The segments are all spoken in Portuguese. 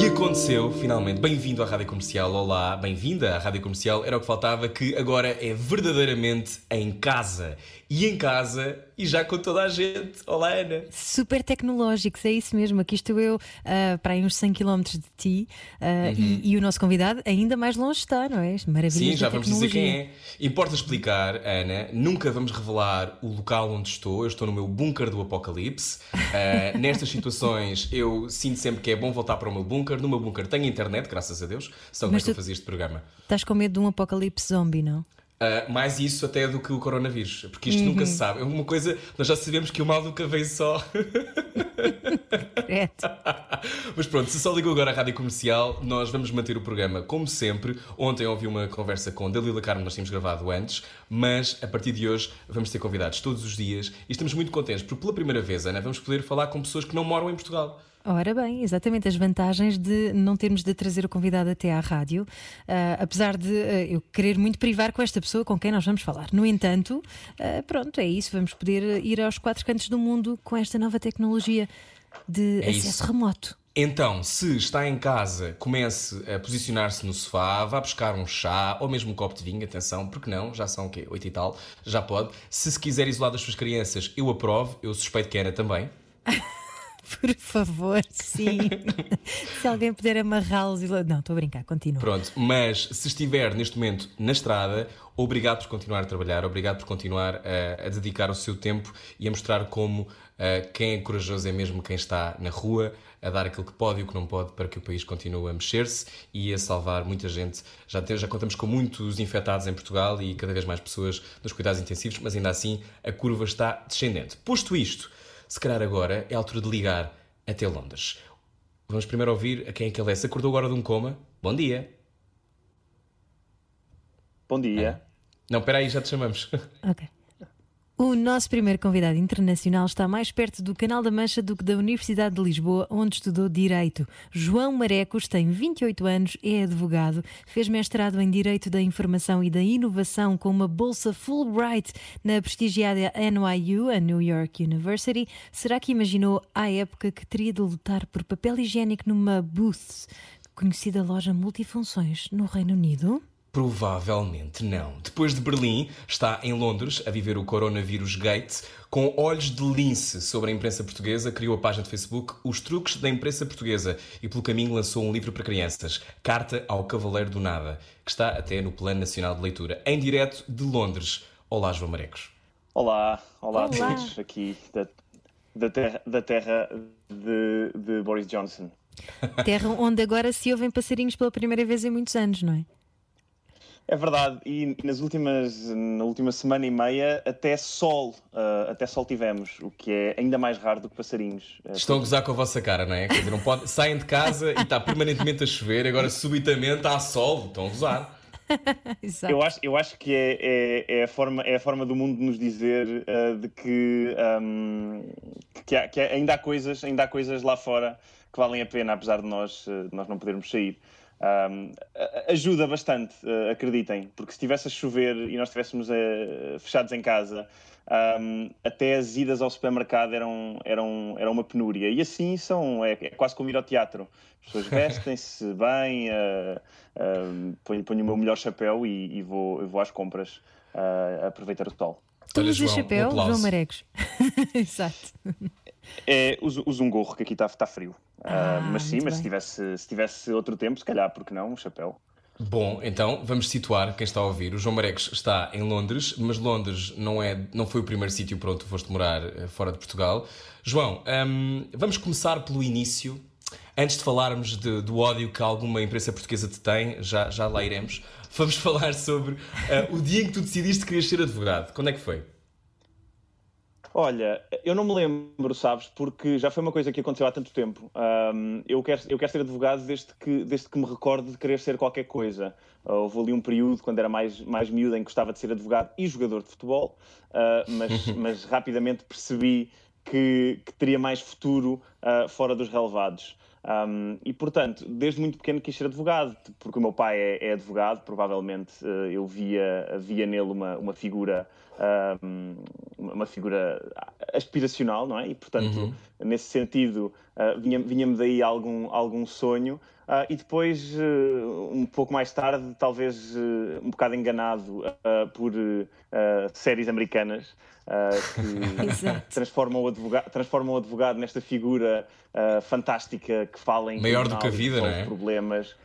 E aconteceu, finalmente. Bem-vindo à Rádio Comercial. Olá, bem-vinda à Rádio Comercial. Era o que faltava, que agora é verdadeiramente em casa. E em casa, e já com toda a gente. Olá, Ana. Super tecnológicos, é isso mesmo. Aqui estou eu uh, para aí uns 100 km de ti uh, uhum. e, e, o nosso convidado ainda mais longe está, não é? Maravilha. Sim, já vamos dizer quem é. Importa explicar, Ana, nunca vamos revelar o local onde estou. Eu estou no meu bunker do apocalipse. Uh, nestas situações, eu sinto sempre que é bom voltar para o meu bunker. No meu bunker tenho internet, graças a Deus. Só como é que eu fazia este programa. Estás com medo de um apocalipse zombie, não? Uh, mais isso até do que o coronavírus, porque isto uhum. nunca se sabe. É uma coisa, nós já sabemos que o mal nunca vem só. Mas pronto, se só ligou agora à rádio comercial, nós vamos manter o programa como sempre. Ontem ouvi uma conversa com Dalila Carmo, nós tínhamos gravado antes, mas a partir de hoje vamos ter convidados todos os dias e estamos muito contentes porque pela primeira vez, Ana, vamos poder falar com pessoas que não moram em Portugal. Ora bem, exatamente as vantagens de não termos de trazer o convidado até à rádio, uh, apesar de uh, eu querer muito privar com esta pessoa com quem nós vamos falar. No entanto, uh, pronto, é isso, vamos poder ir aos quatro cantos do mundo com esta nova tecnologia de é acesso isso. remoto. Então, se está em casa, comece a posicionar-se no sofá, vá buscar um chá ou mesmo um copo de vinho, atenção, porque não, já são o quê? Oito e tal, já pode. Se se quiser isolar das suas crianças, eu aprovo, eu suspeito que a Ana também. Por favor, sim. se alguém puder amarrá-los. Não, estou a brincar, continua. Pronto, mas se estiver neste momento na estrada, obrigado por continuar a trabalhar, obrigado por continuar a, a dedicar o seu tempo e a mostrar como uh, quem é corajoso é mesmo quem está na rua, a dar aquilo que pode e o que não pode para que o país continue a mexer-se e a salvar muita gente. Já, tem, já contamos com muitos infectados em Portugal e cada vez mais pessoas nos cuidados intensivos, mas ainda assim a curva está descendente. Posto isto se calhar agora é a altura de ligar até Londres. Vamos primeiro ouvir a quem é que ele é. Se acordou agora de um coma, bom dia. Bom dia. Ah. Não, espera aí, já te chamamos. Ok. O nosso primeiro convidado internacional está mais perto do Canal da Mancha do que da Universidade de Lisboa, onde estudou Direito. João Marecos tem 28 anos, é advogado, fez mestrado em Direito da Informação e da Inovação com uma bolsa Fulbright na prestigiada NYU, a New York University. Será que imaginou à época que teria de lutar por papel higiênico numa Booth, conhecida loja multifunções no Reino Unido? Provavelmente não. Depois de Berlim, está em Londres a viver o coronavírus Gate. Com olhos de lince sobre a imprensa portuguesa, criou a página de Facebook Os Truques da Imprensa Portuguesa e, pelo caminho, lançou um livro para crianças, Carta ao Cavaleiro do Nada, que está até no Plano Nacional de Leitura, em direto de Londres. Olá, João Marecos. Olá, olá, olá. a todos aqui da, da terra, da terra de, de Boris Johnson. Terra onde agora se ouvem passarinhos pela primeira vez em muitos anos, não é? É verdade, e nas últimas, na última semana e meia até sol, uh, até sol tivemos, o que é ainda mais raro do que passarinhos. Eh, Estão a gozar com a vossa cara, não é? Quer dizer, não pode... saem de casa e está permanentemente a chover, agora subitamente há sol, estão a gozar. eu, acho, eu acho que é, é, é, a forma, é a forma do mundo nos dizer uh, de que, um, que, há, que, ainda, há coisas, ainda há coisas lá fora que valem a pena, apesar de nós, uh, nós não podermos sair. Um, ajuda bastante, uh, acreditem, porque se estivesse a chover e nós estivéssemos uh, fechados em casa, um, até as idas ao supermercado eram, eram, eram uma penúria. E assim são, é, é quase como ir ao teatro. As pessoas vestem-se bem, uh, uh, ponho, ponho o meu melhor chapéu e, e vou, vou às compras uh, aproveitar o sol. Tu usas chapéu, um João Maregos. Exato. É, uso, uso um gorro, que aqui está tá frio. Ah, uh, mas sim, mas se tivesse, se tivesse outro tempo, se calhar, porque não, um chapéu. Bom, então vamos situar quem está a ouvir. O João Marex está em Londres, mas Londres não, é, não foi o primeiro sítio para onde tu foste morar eh, fora de Portugal. João, um, vamos começar pelo início. Antes de falarmos de, do ódio que alguma imprensa portuguesa te tem, já, já lá iremos, vamos falar sobre uh, o dia em que tu decidiste que querias ser advogado. Quando é que foi? Olha, eu não me lembro, sabes, porque já foi uma coisa que aconteceu há tanto tempo. Um, eu, quero, eu quero ser advogado desde que, desde que me recordo de querer ser qualquer coisa. Uh, houve ali um período, quando era mais, mais miúdo, em que gostava de ser advogado e jogador de futebol, uh, mas, mas rapidamente percebi que, que teria mais futuro uh, fora dos relevados. Um, e, portanto, desde muito pequeno quis ser advogado, porque o meu pai é, é advogado, provavelmente uh, eu via, via nele uma, uma figura um, uma figura aspiracional, não é? E, portanto, uhum. nesse sentido, uh, vinha-me vinha daí algum, algum sonho. Uh, e depois, uh, um pouco mais tarde, talvez um bocado enganado por séries americanas, que transformam o, advogado, transformam o advogado nesta figura fantástica que fala em maior do que a vida, não é? problemas.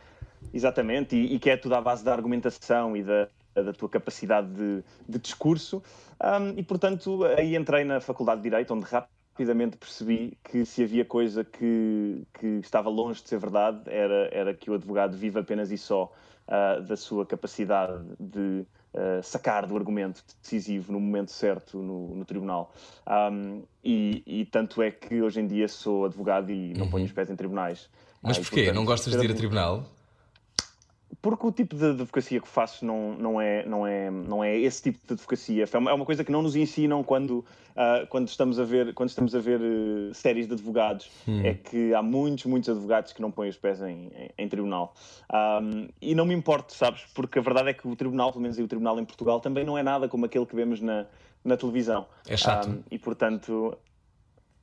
Exatamente, e, e que é tudo à base da argumentação e da, da tua capacidade de, de discurso. Um, e, portanto, aí entrei na Faculdade de Direito, onde rapidamente percebi que se havia coisa que, que estava longe de ser verdade, era, era que o advogado vive apenas e só uh, da sua capacidade de uh, sacar do argumento decisivo no momento certo no, no tribunal. Um, e, e, tanto é que hoje em dia sou advogado e não uhum. ponho os pés em tribunais. Mas porquê? Portanto, não gostas de ir a tribunal? Porque o tipo de advocacia que faço não, não, é, não, é, não é esse tipo de advocacia. É uma, é coisa que não nos ensinam quando, uh, quando estamos a ver, quando estamos a ver uh, séries de advogados. Hum. É que há muitos, muitos advogados que não põem os pés em, em, em tribunal. Um, e não me importo, sabes? Porque a verdade é que o tribunal, pelo menos o tribunal em Portugal, também não é nada como aquele que vemos na, na televisão. É chato. Um, e portanto,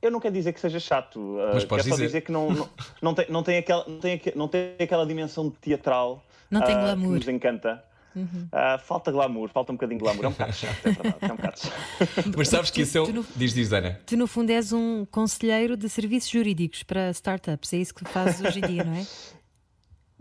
eu não quero dizer que seja chato, uh, Mas quero só dizer. dizer que não, não, não, tem, não, tem aquela, não, tem, não tem aquela dimensão teatral não tem ah, glamour. que nos encanta. Uhum. Uh, falta glamour, falta um bocadinho de glamour. É um bocado chato, é verdade. É um bocado chato. Mas sabes que isso é um. No... Diz, diz, Ana. Tu, no fundo, és um conselheiro de serviços jurídicos para startups. É isso que fazes hoje em dia, não é?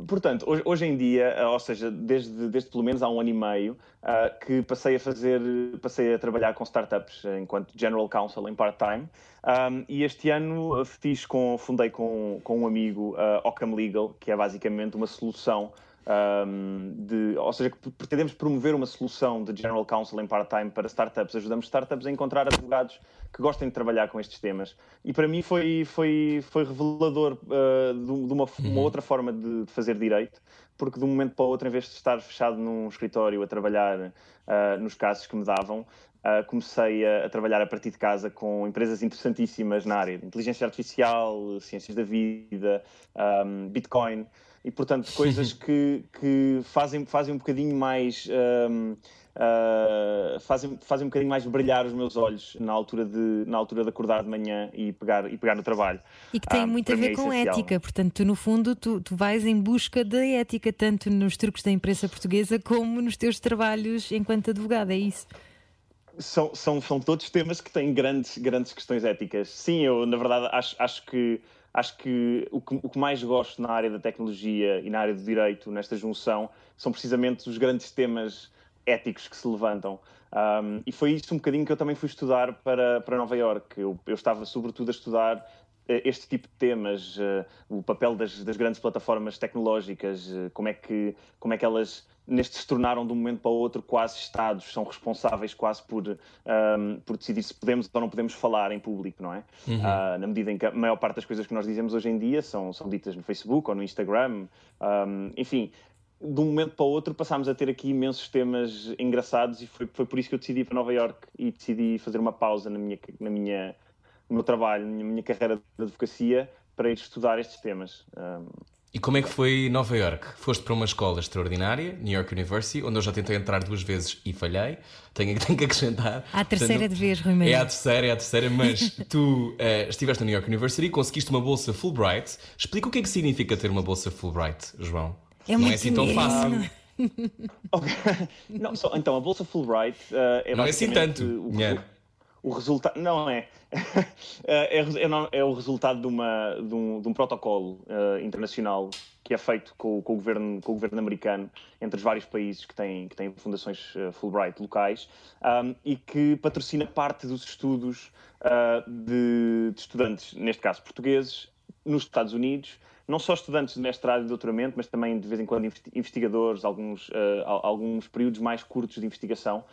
Portanto, hoje, hoje, em dia, ah, ou seja, desde, desde pelo menos há um ano e meio, uh, que passei a fazer, passei a trabalhar com startups enquanto General Counsel em part-time. Um, e este ano fiz com, fundei com, com um amigo uh, Ockham Legal, que é basicamente uma solução um, de, ou seja, que pretendemos promover uma solução de General Counsel em part-time para startups. Ajudamos startups a encontrar advogados que gostem de trabalhar com estes temas. E para mim foi, foi, foi revelador uh, de, uma, uma, uhum. outra forma de, de, fazer direito, porque de um momento para o outro, em vez de estar fechado num escritório a trabalhar uh, nos casos que me davam, Uh, comecei a, a, trabalhar a partir de casa com empresas interessantíssimas na área de inteligência artificial, ciências da vida, um, Bitcoin e, portanto, coisas que, que fazem, fazem um bocadinho mais. Um, uh, fazem, fazem um bocadinho mais brilhar os meus olhos na altura de, na altura de acordar de manhã e pegar, e pegar no trabalho. E que tem muito a ver é com ética, portanto, tu, no fundo, tu, tu vais em busca da ética, tanto nos truques da imprensa portuguesa como nos teus trabalhos enquanto advogado, é isso? São, são, são todos temas que têm grandes, grandes questões éticas. Sim, eu, na verdade, acho, acho que acho que o, que o, que mais gosto na área da tecnologia e na área do direito, nesta junção, são precisamente os grandes temas éticos que se levantam. Um, e foi isso um bocadinho que eu também fui estudar para, para Nova York. Eu, eu estava sobretudo a estudar este tipo de temas, uh, o papel das, das, grandes plataformas tecnológicas, uh, como, é que, como é que elas neste se tornaram de um momento para o outro quase Estados, são responsáveis quase por, um, por decidir se podemos ou não podemos falar em público, não é? Uhum. Uh, na medida em que a maior parte das coisas que nós dizemos hoje em dia são, são ditas no Facebook ou no Instagram, um, enfim. De um momento para o outro passámos a ter aqui imensos temas engraçados e foi, foi por isso que eu decidi ir para Nova York e decidi fazer uma pausa na minha, na minha, no meu trabalho, na minha, carreira de advocacia para ir estudar estes temas. Um, e como é que foi Nova York? Foste para uma escola extraordinária, New York University, onde eu já tentei entrar duas vezes e falhei. Tenho, tenho que acrescentar. À terceira Portanto, de vez, Rui Maria. É a terceira, é a terceira, mas tu uh, estiveste na New York University e conseguiste uma bolsa Fulbright. Explica o que é que significa ter uma bolsa Fulbright, João. É não é assim tão fácil. okay. não, só, então, a bolsa Fulbright uh, é Não é assim tanto. O, o resultado. Não é. é, é, é, o resultado de, uma, de, um, de um protocolo uh, internacional que é feito com, com, o governo, com o governo americano entre os vários países que têm, que têm fundações uh, Fulbright locais um, e que patrocina parte dos estudos uh, de, de, estudantes, neste caso portugueses, nos Estados Unidos, não só estudantes de mestrado e doutoramento, mas também de vez em quando investigadores, alguns, uh, alguns períodos mais curtos de investigação,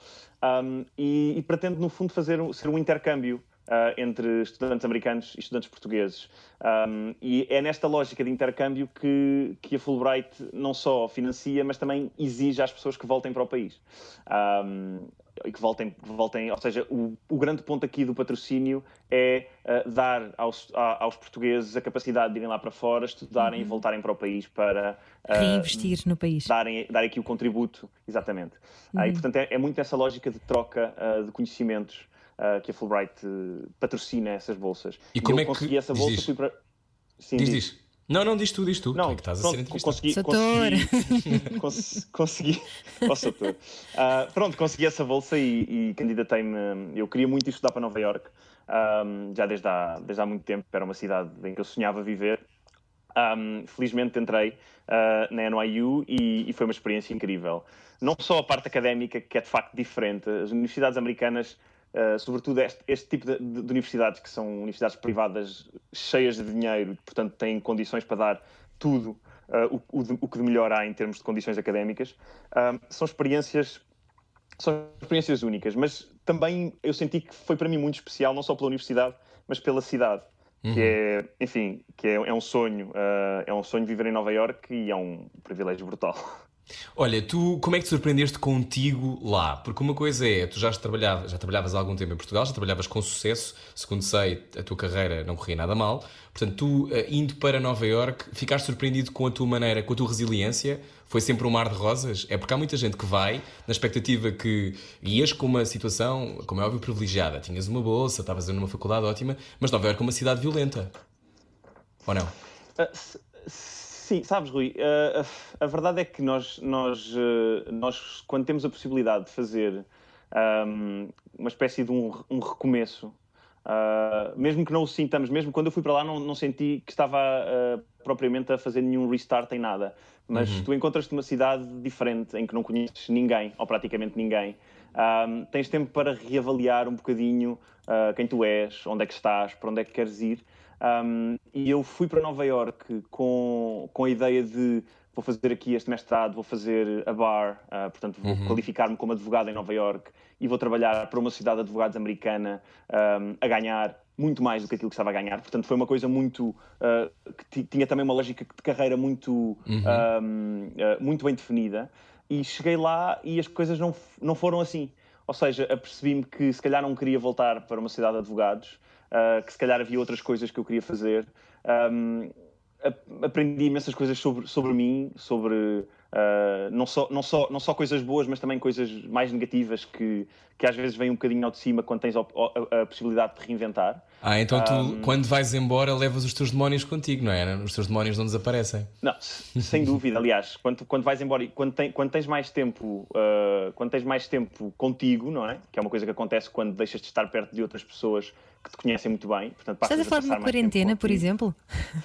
um, e, e pretende, no fundo, fazer ser um intercâmbio Uh, entre estudantes americanos e estudantes portugueses. Um, e é nesta lógica de intercâmbio que, que a Fulbright não só financia, mas também exige às pessoas que voltem para o país. Um, e que voltem, que voltem, ou seja, o, o, grande ponto aqui do patrocínio é uh, dar aos, a, aos portugueses a capacidade de irem lá para fora, estudarem uhum. e voltarem para o país para uh, reinvestir no país, darem, darem aqui o contributo, exatamente. Uhum. Uh, e portanto é, é, muito essa lógica de troca de conhecimentos que a Fulbright patrocina essas bolsas. E, e como eu é que consegui essa bolsa, diz, fui para Sim, diz, diz. Não, não, diz tu, diz tu. Não, tu é que estás pronto, a ser consegui, consegui, consegui, consegui uh, pronto, consegui essa bolsa e, e candidatei-me. Eu queria muito estudar para Nova York, um, já desde há, desde há muito tempo. Era uma cidade em que eu sonhava viver. Um, felizmente entrei uh, na NYU e, e, foi uma experiência incrível. Não só a parte académica, que é de facto diferente. As universidades americanas Uh, sobretudo este, este tipo de, de, universidades, que são universidades privadas cheias de dinheiro e, portanto, têm condições para dar tudo uh, o, o, o, que de melhor há em termos de condições académicas, uh, são experiências são experiências únicas, mas também eu senti que foi para mim muito especial, não só pela universidade, mas pela cidade, uhum. que é, enfim, que é, é um sonho, é um sonho viver em Nova York e é um privilégio brutal. Olha, tu como é que te surpreendeste contigo lá? Porque uma coisa é, tu já trabalhavas, já trabalhavas há algum tempo em Portugal, já trabalhavas com sucesso, segundo sei, a tua carreira não corria nada mal. Portanto, tu eh, indo para Nova York, ficaste surpreendido com a tua maneira, com a tua resiliência? Foi sempre um mar de rosas? É porque há muita gente que vai na expectativa que ias com uma situação, como é óbvio, privilegiada. Tinhas uma bolsa, estavas numa faculdade ótima, mas Nova York é uma cidade violenta. Ou não? Uh, Sim, sabes, Rui, uh, a verdade é que nós, nós, uh, nós, quando temos a possibilidade de fazer um, uma espécie de um, um recomeço, uh, mesmo que não o sintamos, mesmo quando eu fui para lá, não, não senti que estava propriamente a fazer nenhum restart em nada. Mas uhum. tu encontras-te numa cidade diferente, em que não conheces ninguém, ou praticamente ninguém. Um, tens tempo para reavaliar um bocadinho quem tu és, onde é que estás, para onde é que queres ir. Um, e eu fui para Nova York com, com a ideia de vou fazer aqui este mestrado, vou fazer a bar, uh, portanto vou uhum. qualificar-me como advogado em Nova York e vou trabalhar para uma sociedade de advogados americana um, a ganhar muito mais do que aquilo que estava a ganhar. Portanto, foi uma coisa muito. Uh, que tinha também uma lógica de carreira muito, uhum. um, uh, muito bem definida. E cheguei lá e as coisas não, não foram assim. Ou seja, apercebi-me que se calhar não queria voltar para uma cidade de advogados uh, que se calhar havia outras coisas que eu queria fazer. Um, aprendi imensas coisas sobre, sobre mim, sobre uh, não, só, não, só, não só coisas boas, mas também coisas mais negativas que, que às vezes vêm um bocadinho ao de cima quando tens a, a, a possibilidade de reinventar. Ah, então tu, um, quando vais embora, levas os teus demónios contigo, não é? Os teus demónios não desaparecem. Não, sem dúvida. Aliás, quando, quando vais embora e quando, tem, quando tens mais tempo, uh, quando tens mais tempo contigo, não é? Que é uma coisa que acontece quando deixas de estar perto de outras pessoas que te conhecem muito bem. Portanto, Estás a falar de uma quarentena, por exemplo?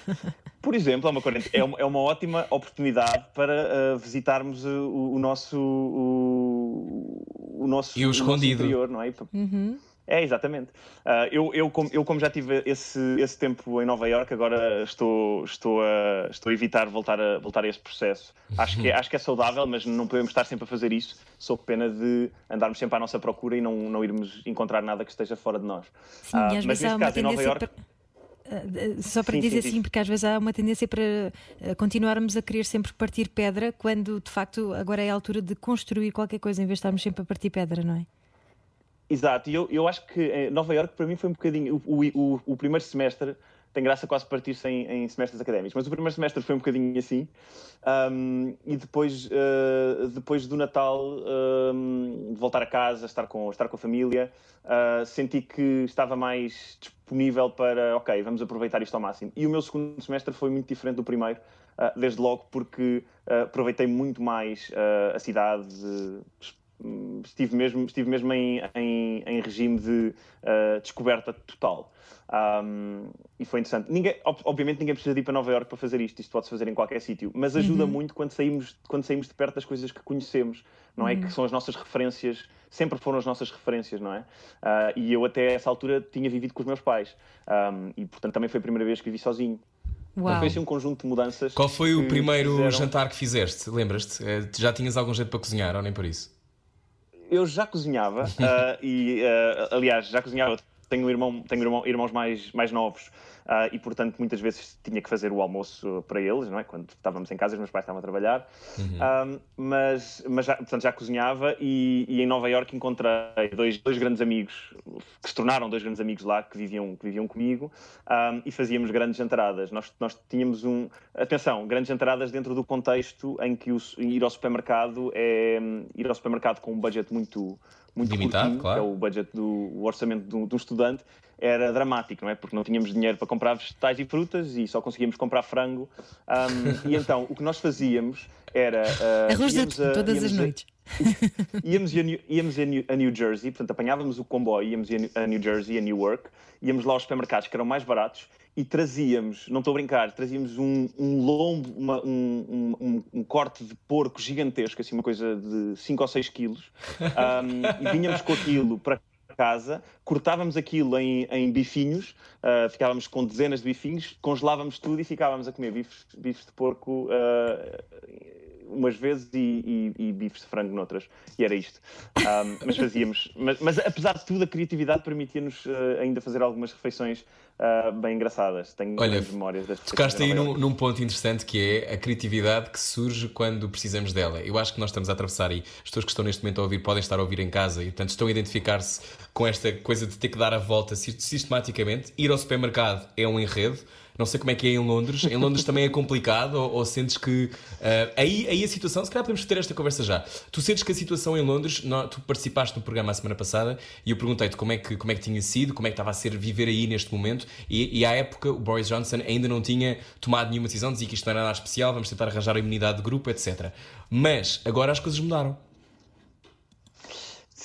Por exemplo, é uma, é uma, é uma ótima oportunidade para uh, visitarmos o, o nosso o, o nosso e o escondido, o interior, não é? Uhum. É, exatamente. Uh, eu, eu, como, eu, como já tive esse, esse tempo em Nova Iorque, agora estou, estou, a, estou a evitar voltar a, voltar a esse processo. Acho que, é, acho que é saudável, mas não podemos estar sempre a fazer isso, sob pena de andarmos sempre à nossa procura e não, não irmos encontrar nada que esteja fora de nós. Sim, uh, mas neste caso, em Nova Iorque. Para... Ah, só para sim, dizer sim, assim, porque às vezes há uma tendência para continuarmos a querer sempre partir pedra, quando de facto agora é a altura de construir qualquer coisa em vez de estarmos sempre a partir pedra, não é? Exato, e eu, eu acho que eh, Nova York para mim foi um bocadinho. O, o, o primeiro semestre tem graça quase partir-se em, em, semestres académicos, mas o primeiro semestre foi um bocadinho assim. Um, e depois, uh, depois do Natal, um, de voltar a casa, estar com, estar com a família, uh, senti que estava mais disponível para, ok, vamos aproveitar isto ao máximo. E o meu segundo semestre foi muito diferente do primeiro, uh, desde logo porque aproveitei muito mais a cidade estive mesmo, estive mesmo em, em, em regime de uh, descoberta total. Um, e foi interessante. Ninguém, obviamente ninguém precisa de ir para Nova Iorque para fazer isto, isto pode-se fazer em qualquer sítio, mas ajuda uhum. muito quando saímos, quando saímos de perto das coisas que conhecemos, não é? Que uhum. são as nossas referências, sempre foram as nossas referências, não é? Uh, e eu até essa altura tinha vivido com os meus pais um, e portanto também foi a primeira vez que vivi sozinho. Uau. Foi assim um conjunto de mudanças. Qual foi o primeiro fizeram... jantar que fizeste? Lembras-te? Eh, já tinhas algum jeito para cozinhar ou nem por isso? Eu já cozinhava uh, e, uh, aliás, já cozinhava. Tenho, irmão, tenho irmão, irmãos mais, mais novos Uh, e, portanto, muitas vezes tinha que fazer o almoço para eles, não é? Quando estávamos em casa, os meus pais estavam a trabalhar. Uhum. Uh, mas, mas já, portanto, já cozinhava e, e, em Nova York encontrei dois, dois grandes amigos, que se tornaram dois grandes amigos lá, que viviam, que viviam comigo, um, e fazíamos grandes jantaradas. Nós, nós tínhamos um... Atenção, grandes jantaradas dentro do contexto em que o, ir ao supermercado é ir ao supermercado com um budget muito muito limitado, curtinho, claro. que é o budget do o orçamento do, do estudante, era dramático, não é? Porque não tínhamos dinheiro para comprar vegetais e frutas e só conseguíamos comprar frango. Um, e então, o que nós fazíamos era. Uh, Arroz de todas as noites. íamos, a New, íamos a, New, a New Jersey, portanto, apanhávamos o comboio, íamos a New Jersey, a Newark, íamos lá aos supermercados que eram mais baratos e trazíamos, não estou a brincar, trazíamos um, um lombo, uma, um, um, um, corte de porco gigantesco, assim, uma coisa de 5 ou 6 quilos, um, e vinhamos com aquilo para casa, cortávamos aquilo em, em bifinhos, uh, ficávamos com dezenas de bifinhos, congelávamos tudo e ficávamos a comer bifes, bifes de porco uh, umas vezes e, e, e, bifes de frango noutras. E era isto. Um, mas fazíamos. Mas, mas, apesar de tudo, a criatividade permitia-nos uh, ainda fazer algumas refeições uh, bem engraçadas. Tenho Olha, memórias das Tocaste aí num, num, ponto interessante que é a criatividade que surge quando precisamos dela. Eu acho que nós estamos a atravessar e as pessoas que estão neste momento a ouvir podem estar a ouvir em casa e, portanto, estão a identificar-se com esta coisa de ter que dar a volta sistematicamente. Ir ao supermercado é um enredo. Não sei como é que é em Londres. Em Londres também é complicado ou, ou sentes que. Uh, aí, aí a situação, se calhar podemos ter esta conversa já. Tu sentes que a situação em Londres, não, tu participaste no programa a semana passada e eu perguntei-te como, é que, como é que tinha sido, como é que estava a ser viver aí neste momento e, e à época o Boris Johnson ainda não tinha tomado nenhuma decisão, dizia que isto não era nada especial, vamos tentar arranjar a imunidade de grupo, etc. Mas agora as coisas mudaram.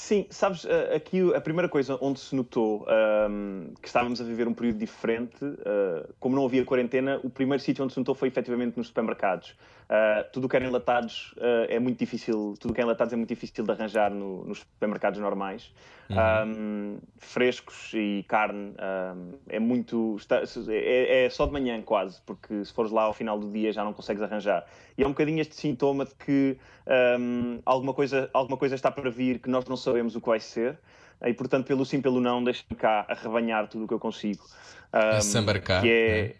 Sim, sabes, eh, aqui a primeira coisa onde se notou um, ehm, que estávamos a viver um período diferente, uh, como não havia quarentena, o primeiro sítio onde se notou foi efetivamente nos supermercados. Uh, tudo o que era enlatados uh, é muito difícil, tudo que é enlatados é muito difícil de arranjar no, nos supermercados normais. Uhum. Um, frescos e carne um, é muito. Está, é, é, só de manhã quase, porque se fores lá ao final do dia já não consegues arranjar. E é um bocadinho este sintoma de que um, alguma, coisa, alguma coisa está para vir que nós não sabemos o que vai ser. E portanto, pelo sim, pelo não, deixa-me cá arrebanhar tudo o que eu consigo. Um, Sambarcar. Que é, é.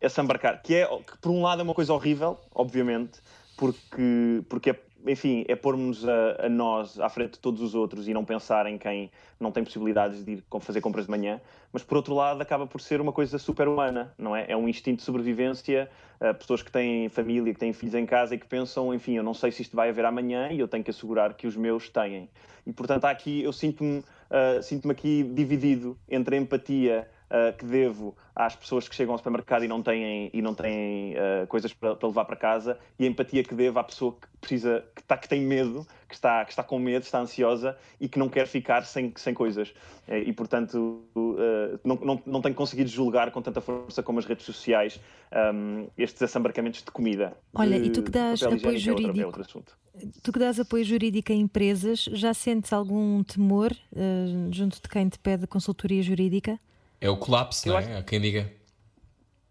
É sambarcar. Que é, que por um lado é uma coisa horrível, obviamente, porque, porque é enfim, é pormos a, a, nós à frente de todos os outros e não pensar em quem não tem possibilidades de ir fazer compras de manhã, mas por outro lado acaba por ser uma coisa super humana, não é? É um instinto de sobrevivência, uh, pessoas que têm família, que têm filhos em casa e que pensam, enfim, eu não sei se isto vai haver amanhã e eu tenho que assegurar que os meus têm. E portanto aqui, eu sinto-me uh, sinto aqui dividido entre a empatia uh, que devo às pessoas que chegam ao supermercado e não têm, e não têm uh, coisas para, para, levar para casa e a empatia que devo à pessoa que precisa, que, tá, que tem medo, que está, que está com medo, está ansiosa e que não quer ficar sem, sem coisas. Eh, e, portanto, uh, não, não, não tenho conseguido julgar com tanta força como as redes sociais um, ehm, estes assambarcamentos de comida. Olha, de, e tu que dás apoio jurídico, é outra, é outro tu que dás apoio jurídico a empresas, já sentes algum temor uh, junto de quem te pede consultoria jurídica? É o colapso, eu não é? Acho... Há quem diga.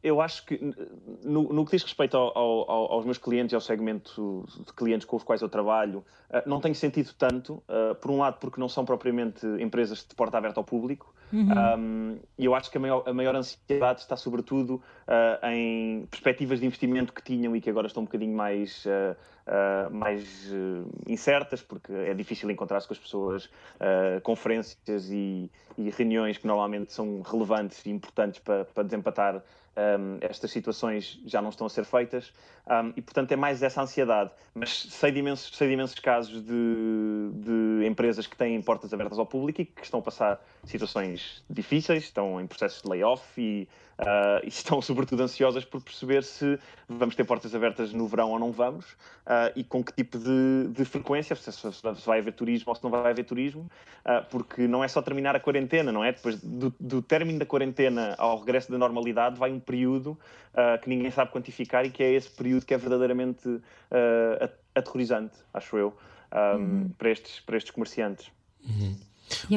Eu acho que, no, no que diz respeito ao, ao, aos meus clientes e ao segmento de clientes com os quais eu trabalho, uh, não tenho sentido tanto. Uh, por um lado, porque não são propriamente empresas de porta aberta ao público. Uhum. Um, e eu acho que a maior, a maior ansiedade está, sobretudo, uh, em perspectivas de investimento que tinham e que agora estão um bocadinho mais uh, mais uh, incertas, porque é difícil encontrar-se com as pessoas, conferências e, e, reuniões que normalmente são relevantes e importantes para, para desempatar um, estas situações já não estão a ser feitas um, e, portanto, é mais essa ansiedade. Mas sei de imensos, sei de imensos casos de, de, empresas que têm portas abertas ao público e que estão a passar situações difíceis, estão em processos de layoff e, uh, e estão, sobretudo, ansiosas por perceber se vamos ter portas abertas no verão ou não vamos uh, e com que tipo de, de frequência, se, se, vai haver turismo ou se não vai haver turismo, uh, porque não é só terminar a quarentena, não é? Depois do, do término da quarentena ao regresso da normalidade vai um período uh, que ninguém sabe quantificar e que é esse período que é verdadeiramente uh, aterrorizante, acho eu, um, uhum. para, estes, para estes comerciantes. Uhum.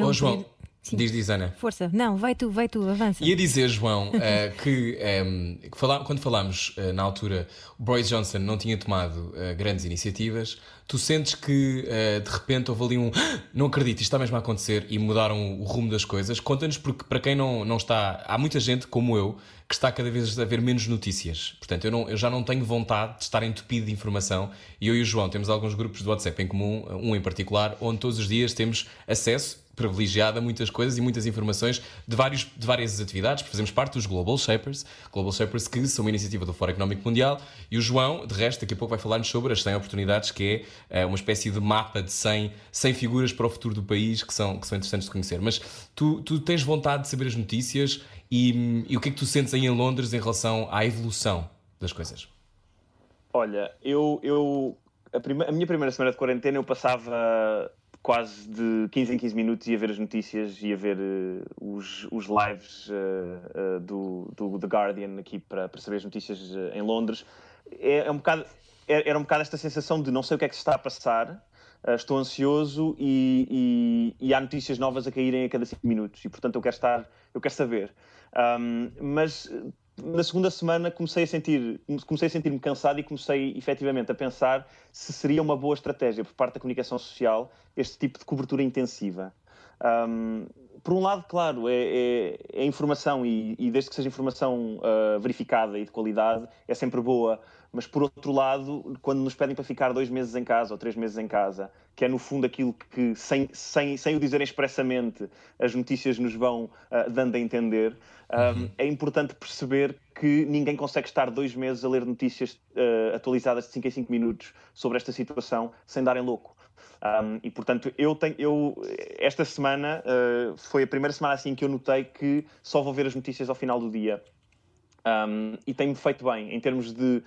Oh, João, Sim. Diz, diz Ana. Força, não, vai tu, vai tu, avança. Ia dizer, João, uh, que, um, que quando falámos uh, na altura, o Boris Johnson não tinha tomado uh, grandes iniciativas. Tu sentes que de repente houve ali um ah, não acredito, isto está mesmo a acontecer e mudaram o rumo das coisas. Conta-nos, porque para quem não, não está, há muita gente como eu que está cada vez a ver menos notícias. Portanto, eu, não, eu já não tenho vontade de estar entupido de informação. E eu e o João temos alguns grupos de WhatsApp em comum, um em particular, onde todos os dias temos acesso privilegiado a muitas coisas e muitas informações de, vários, de várias atividades. Fazemos parte dos Global Shapers, Global Shapers que são uma iniciativa do Fórum Económico Mundial. E o João, de resto, daqui a pouco vai falar-nos sobre as 100 oportunidades, que é uma espécie de mapa de 100, 100 figuras para o futuro do país que são, que são interessantes de conhecer. Mas tu, tu tens vontade de saber as notícias e, e o que é que tu sentes aí em Londres em relação à evolução das coisas? Olha, eu, eu a, prima, a minha primeira semana de quarentena eu passava quase de 15 em 15 minutos ia ver as notícias, ia ver uh, os, os lives uh, uh, do, do The Guardian aqui para, para saber as notícias em Londres. É, é um bocado, é, era um bocado esta sensação de não sei o que é que se está a passar, estou ansioso e, e, e, há notícias novas a caírem a cada 5 minutos e portanto eu quero estar, eu quero saber. Um, mas na segunda semana comecei a sentir comecei a sentir-me cansado e comecei efetivamente a pensar se seria uma boa estratégia por parte da comunicação social este tipo de cobertura intensiva. Um, por um lado, claro, é, é, é informação e, e, desde que seja informação uh, verificada e de qualidade é sempre boa. Mas por outro lado, quando nos pedem para ficar dois meses em casa ou três meses em casa, que é no fundo aquilo que, sem, sem, sem o dizerem expressamente, as notícias nos vão uh, dando a entender, uhum. é importante perceber que ninguém consegue estar dois meses a ler notícias uh, atualizadas de 5 em 5 minutos sobre esta situação sem darem louco. Um, e portanto, eu tenho, eu, esta semana uh, foi a primeira semana assim que eu notei que só vou ver as notícias ao final do dia. Um, e tem-me feito bem em termos de,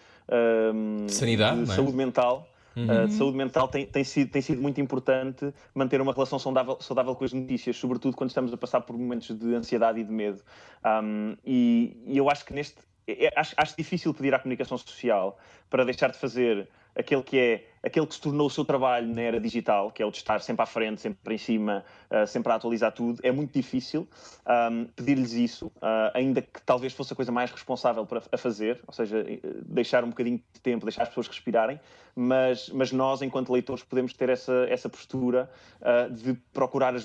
um, Sanidade, de é? saúde mental. Uhum. Uh, de saúde mental tem, tem, sido, tem sido muito importante manter uma relação saudável, saudável com as notícias, sobretudo quando estamos a passar por momentos de ansiedade e de medo. Um, e, e, eu acho que neste. É, acho, acho difícil pedir à comunicação social para deixar de fazer aquele que é aquele que se tornou o seu trabalho na era digital, que é o de estar sempre à frente, sempre em cima, uh, sempre a atualizar tudo, é muito difícil um, pedir-lhes isso, uh, ainda que talvez fosse a coisa mais responsável para a fazer, ou seja, eh, deixar um bocadinho de tempo, deixar as pessoas respirarem, mas, mas nós, enquanto leitores, podemos ter essa, essa postura uh, de procurar as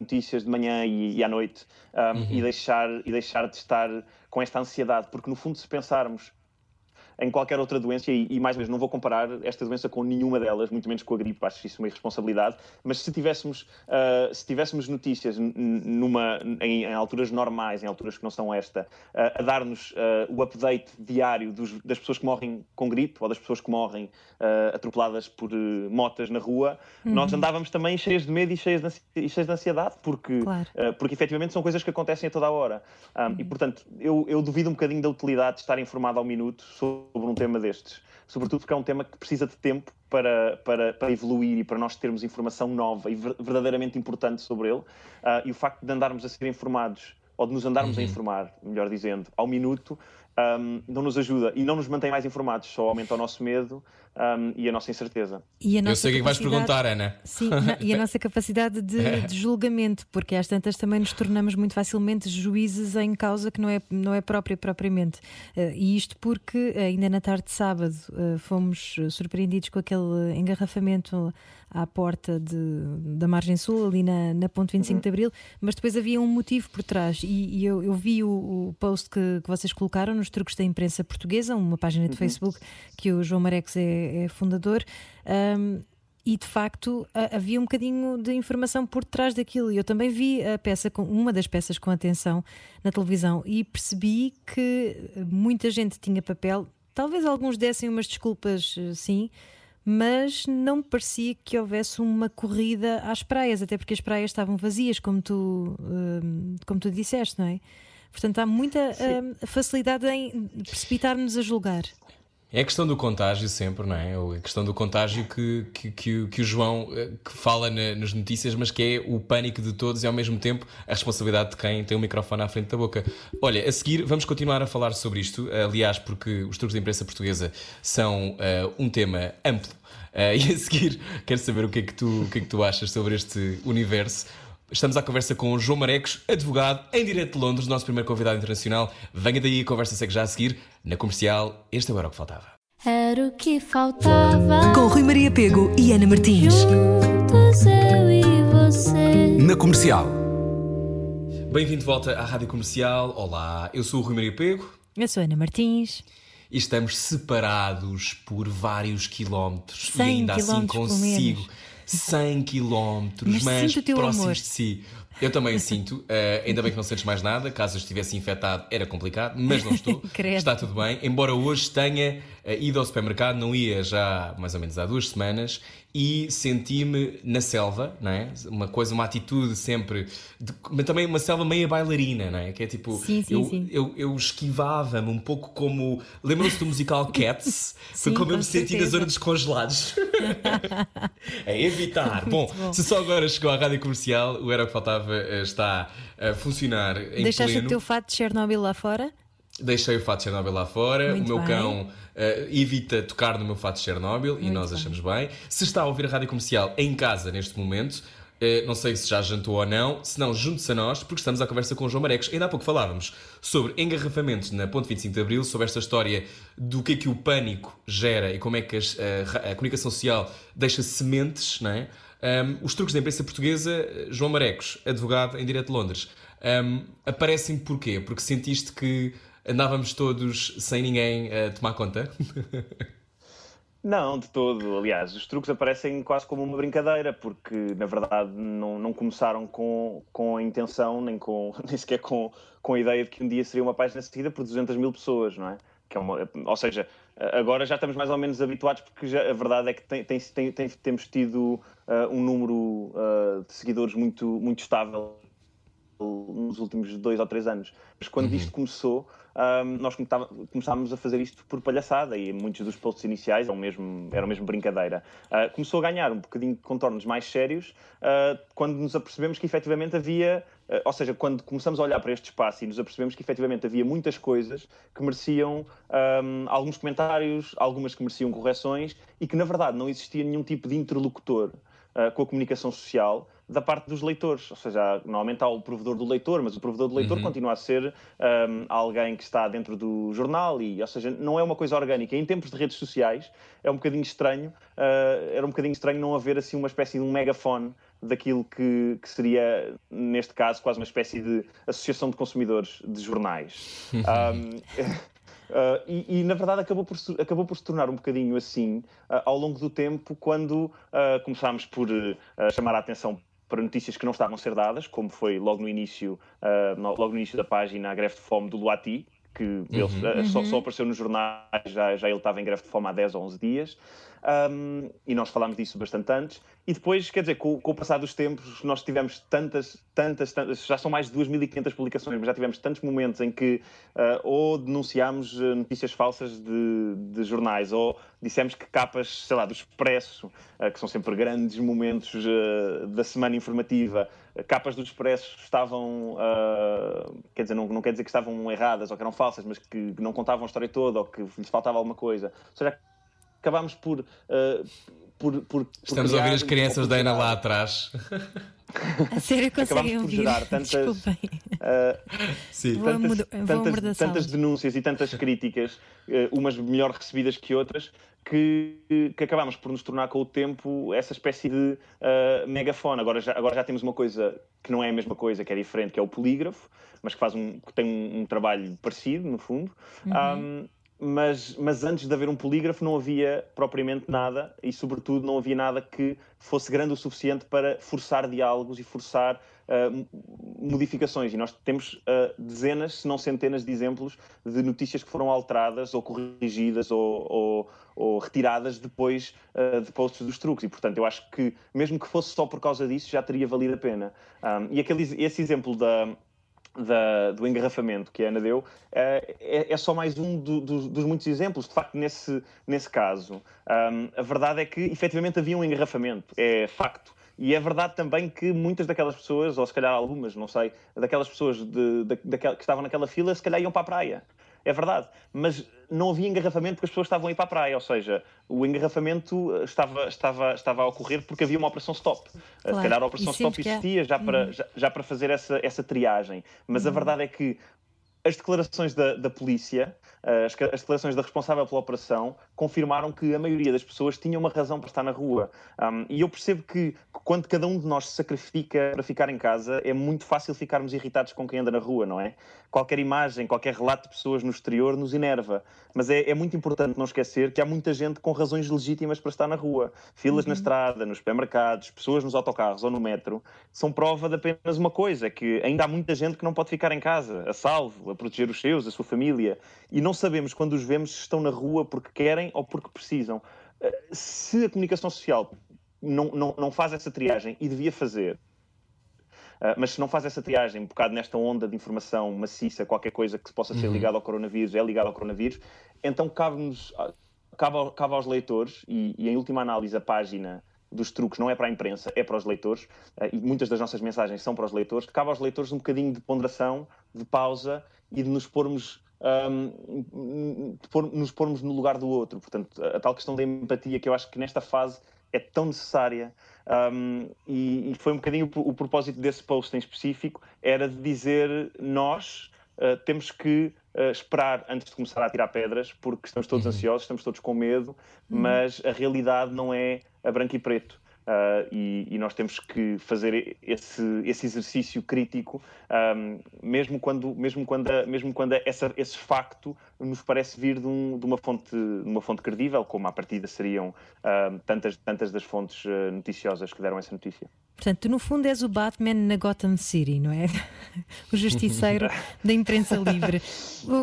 notícias de manhã e, e à noite um, uhum. e, deixar, e deixar de estar com esta ansiedade, porque no fundo, se pensarmos em qualquer outra doença, e, e mais ou menos não vou comparar esta doença com nenhuma delas, muito menos com a gripe, acho isso uma irresponsabilidade, mas se tivéssemos, uh, se tivéssemos notícias numa, em, em, alturas normais, em alturas que não são esta, uh, a dar-nos uh, o update diário dos, das pessoas que morrem com gripe ou das pessoas que morrem atropeladas por motas na rua, uhum. nós andávamos também cheias de medo e cheias de, de ansiedade, porque, claro. porque efetivamente são coisas que acontecem a toda a hora. Um, uhum. E portanto, eu, eu duvido um bocadinho da utilidade de estar informado ao minuto sobre sobre um tema destes. Sobretudo porque é um tema que precisa de tempo para, para, para evoluir e para nós termos informação nova e verdadeiramente importante sobre ele. Uh, e o facto de andarmos a ser informados, ou de nos andarmos uhum. a informar, melhor dizendo, ao minuto, um, não nos ajuda e não nos mantém mais informados, só aumenta o nosso medo um, e a nossa incerteza. A nossa Eu sei o que é vais perguntar, Ana. Sim, e a nossa capacidade de, de, julgamento, porque às tantas também nos tornamos muito facilmente juízes em causa que não é, não é própria propriamente. Uh, e isto porque ainda na tarde de sábado uh, fomos surpreendidos com aquele engarrafamento à porta de, da margem sul, ali na, na ponte 25 uhum. de Abril, mas depois havia um motivo por trás. E, e eu, eu, vi o, o post que, que, vocês colocaram nos truques da imprensa portuguesa, uma página de uhum. Facebook que o João Marex é, é fundador. Um, e de facto havia um bocadinho de informação por trás daquilo. Eu também vi a peça, com, uma das peças com atenção na televisão e percebi que muita gente tinha papel. Talvez alguns dessem umas desculpas, sim, mas não me parecia que houvesse uma corrida às praias, até porque as praias estavam vazias, como tu, hum, como tu disseste, não é? Portanto, há muita hum, facilidade em precipitar-nos a julgar. É a questão do contágio sempre, não é? A questão do contágio que, que, que, que o João eh, que fala na, nas notícias, mas que é o pânico de todos e ao mesmo tempo a responsabilidade de quem tem o microfone à frente da boca. Olha, a seguir vamos continuar a falar sobre isto, aliás, porque os truques da imprensa portuguesa são uh, um tema amplo. Uh, e a seguir quero saber o que, é que tu, o que é que tu achas sobre este universo Estamos à conversa com o João Marecos, advogado, em direto de Londres, nosso primeiro convidado internacional. Venha daí, a conversa segue já a seguir. Na comercial, este era o que faltava. Era o que faltava. Com Rui Maria Pego e Ana Martins. Juntos eu e você. Na comercial. Bem-vindo de volta à Rádio Comercial. Olá, eu sou o Rui Maria Pego. Eu sou a Ana Martins. E estamos separados por vários quilómetros. E 100 ainda assim consigo. Menos. 100 quilómetros, Mas mas, próximos amor. de si. Eu também sinto. eh, ainda bem que não sentes mais nada. Caso eu estivesse infectado, era complicado, mas não estou. Está tudo bem. Embora hoje tenha ido ao supermercado, não ia já mais ou menos há duas semanas e senti-me na selva, não é? Uma coisa, uma atitude sempre. de- mas também uma selva meia bailarina, não é? Que é tipo. Sim, sim, eu, sim. eu, eu esquivava-me um pouco como. Lembram-se do musical Cats? Foi como eu me senti na certeza. zona dos congelados. é evitar. Bom, bom. se só agora chegou à rádio comercial, o Era o que Faltava eh, está a funcionar em Deixaste pleno. o teu fato de Chernobyl lá fora? Deixei o fato de Chernobyl lá fora. Muito o meu bem. cão eh, evita tocar no meu fato de Chernobyl e Muito nós bem. achamos bem. Se está a ouvir a rádio comercial em casa neste momento, eh, não sei se já jantou ou não, se não, junte-se a nós, porque estamos à conversa com o João Marecos. Ainda há pouco falávamos sobre engarrafamentos na Ponte 25 de Abril, sobre esta história do que é que o pânico gera e como é que as- a, ra- a comunicação social deixa sementes, não é? Um, os truques da imprensa portuguesa, eh, João Marecos, advogado em direto de Londres, um, aparecem porquê? Porque sentiste que andávamos todos sem ninguém a tomar conta? Não, de todo. Aliás, os truques aparecem quase como uma brincadeira, porque na verdade não, não começaram com, com a intenção, nem, com, nem sequer com, com a ideia de que um dia seria uma página seguida por 200 mil pessoas, não é? Que é uma, ou seja, agora já estamos mais ou menos habituados, porque já, a verdade é que tem, tem, tem- tem- temos tido ah, um número ah, de seguidores muito, muito estável nos últimos dois ou três anos. Mas quando isto começou, ahm, nós começámos a fazer isto por palhaçada e muitos dos posts iniciais eram mesmo, eram mesmo brincadeira. Ah, começou a ganhar um bocadinho de contornos mais sérios ah, quando nos apercebemos que efetivamente havia, ah, ou seja, quando começamos a olhar para este espaço e nos apercebemos que efetivamente havia muitas coisas que mereciam ahm, alguns comentários, algumas que mereciam correções e que na verdade não existia nenhum tipo de interlocutor uh, com a comunicação social da parte dos leitores. Ou seja, normalmente há o provedor do leitor, mas o provedor do leitor continua a ser um, alguém que está dentro do jornal, e, ou seja, não é uma coisa orgânica. Em tempos de redes sociais é um bocadinho estranho, uh, era um bocadinho estranho não haver assim uma espécie de um megafone daquilo que, que seria, neste caso, quase uma espécie de associação de consumidores de jornais. Um, Uh, e, e, na verdade acabou por, se- acabou por se tornar um bocadinho assim uh, ao longo do tempo, quando uh, começámos por chamar a atenção para notícias que não estavam a ser dadas, como foi logo no início, uh, logo no início da página a greve de fome do Luati, que ele, uh, Só, só apareceu nos jornais, já, já ele estava em greve de fome há 10 ou 11 dias. Um, e nós falámos disso bastante antes. E depois, quer dizer, com, com o passar dos tempos, nós tivemos tantas, tantas, tantas, já são mais de 2.500 publicações, mas já tivemos tantos momentos em que ah, ou denunciámos ah, notícias falsas de, de jornais, ou dissemos que capas, sei lá, do Expresso, ah, que são sempre grandes momentos ah, da semana informativa, capas do Expresso estavam, ah, quer dizer, não, não quer dizer que estavam erradas ou que eram falsas, mas que não contavam a história toda ou que lhes faltava alguma coisa. Ou seja, acabámos por. ah, por, por, por Estamos a ouvir as crianças por da Ana lá atrás. A sério, conseguem por ouvir? gerar tantas- Desculpem. Sim. Vou tantas, tantas, tantas denúncias e tantas críticas, eh, umas melhor recebidas que outras, que, que acabámos por nos tornar com o tempo essa espécie de eh, megafone. Agora já, agora já temos uma coisa que não é a mesma coisa, que é diferente, que é o polígrafo, mas que, faz um, que tem um, um trabalho parecido, no fundo. Um, mas, mas antes de haver um polígrafo não havia propriamente nada e, sobretudo, não havia nada que fosse grande o suficiente para forçar diálogos e forçar ah, modificações. E nós temos ah, dezenas, se não centenas de exemplos de notícias que foram alteradas ou corrigidas ou, ou- ou retiradas depois ah, de posts dos truques. E, portanto, eu acho que, mesmo que fosse só por causa disso, já teria valido a pena. Ah, e aquele, esse exemplo da da- do engarrafamento que a Ana deu eh, é, é só mais um do- dos- dos muitos exemplos. De facto, nesse, nesse caso, ahm, a verdade é que efetivamente havia um engarrafamento, é facto. E é verdade também que muitas daquelas pessoas, ou se calhar algumas, não sei, daquelas pessoas de, da- daquela- que estavam naquela fila, se calhar iam para a praia. é verdade. Mas não havia engarrafamento porque as pessoas estavam a ir para a praia, ou seja, o engarrafamento eh, estava, estava, estava a ocorrer porque havia uma operação stop. Claro. Se calhar a operação stop existia já para, uhum. já, já, para fazer essa, essa triagem. Mas uhum. a verdade é que as declarações da, da polícia, eh, as, as, declarações da responsável pela operação, confirmaram que a maioria das pessoas tinha uma razão para estar na rua. Um, e eu percebo que, que, quando cada um de nós se sacrifica para ficar em casa, é muito fácil ficarmos irritados com quem anda na rua, não é? Qualquer imagem, qualquer relato de pessoas no exterior nos enerva. Mas é, é muito importante não esquecer que há muita gente com razões legítimas para estar na rua. Filas uhum. na estrada, nos supermercados, pessoas nos autocarros ou no metro, são prova de apenas uma coisa, que ainda há muita gente que não pode ficar em casa, a salvo, a proteger os seus, a sua família. E não sabemos quando os vemos se estão na rua porque querem ou porque precisam. Eh, se a comunicação social não, não, não faz essa triagem e devia fazer, Uh, mas se não faz essa triagem, um bocado nesta onda de informação maciça, qualquer coisa que possa ser uhum. ligada ao coronavírus é ligada ao coronavírus, então cabe-nos, cabe, cabe aos leitores, e, e, em última análise a página dos truques não é para a imprensa, é para os leitores, uh, e muitas das nossas mensagens são para os leitores, cabe aos leitores um bocadinho de ponderação, de pausa e de nos pormos um, nos pormos no lugar do outro. Portanto, a, tal questão da empatia que eu acho que nesta fase é tão necessária um, e, e, foi um bocadinho o, o, propósito desse post em específico era de dizer nós uh, temos que uh, esperar antes de começar a tirar pedras porque estamos todos uhum. ansiosos, estamos todos com medo, uhum. mas a realidade não é a branco e preto. Uh, e, e, nós temos que fazer esse, esse exercício crítico, um, mesmo quando, mesmo quando, mesmo quando essa, esse facto nos parece vir de, um, de, uma, fonte, de uma fonte credível, como à partida seriam uh, tantas, tantas das fontes uh, noticiosas que deram essa notícia. Portanto, tu no fundo és o Batman na Gotham City, não é? o justiceiro da imprensa livre.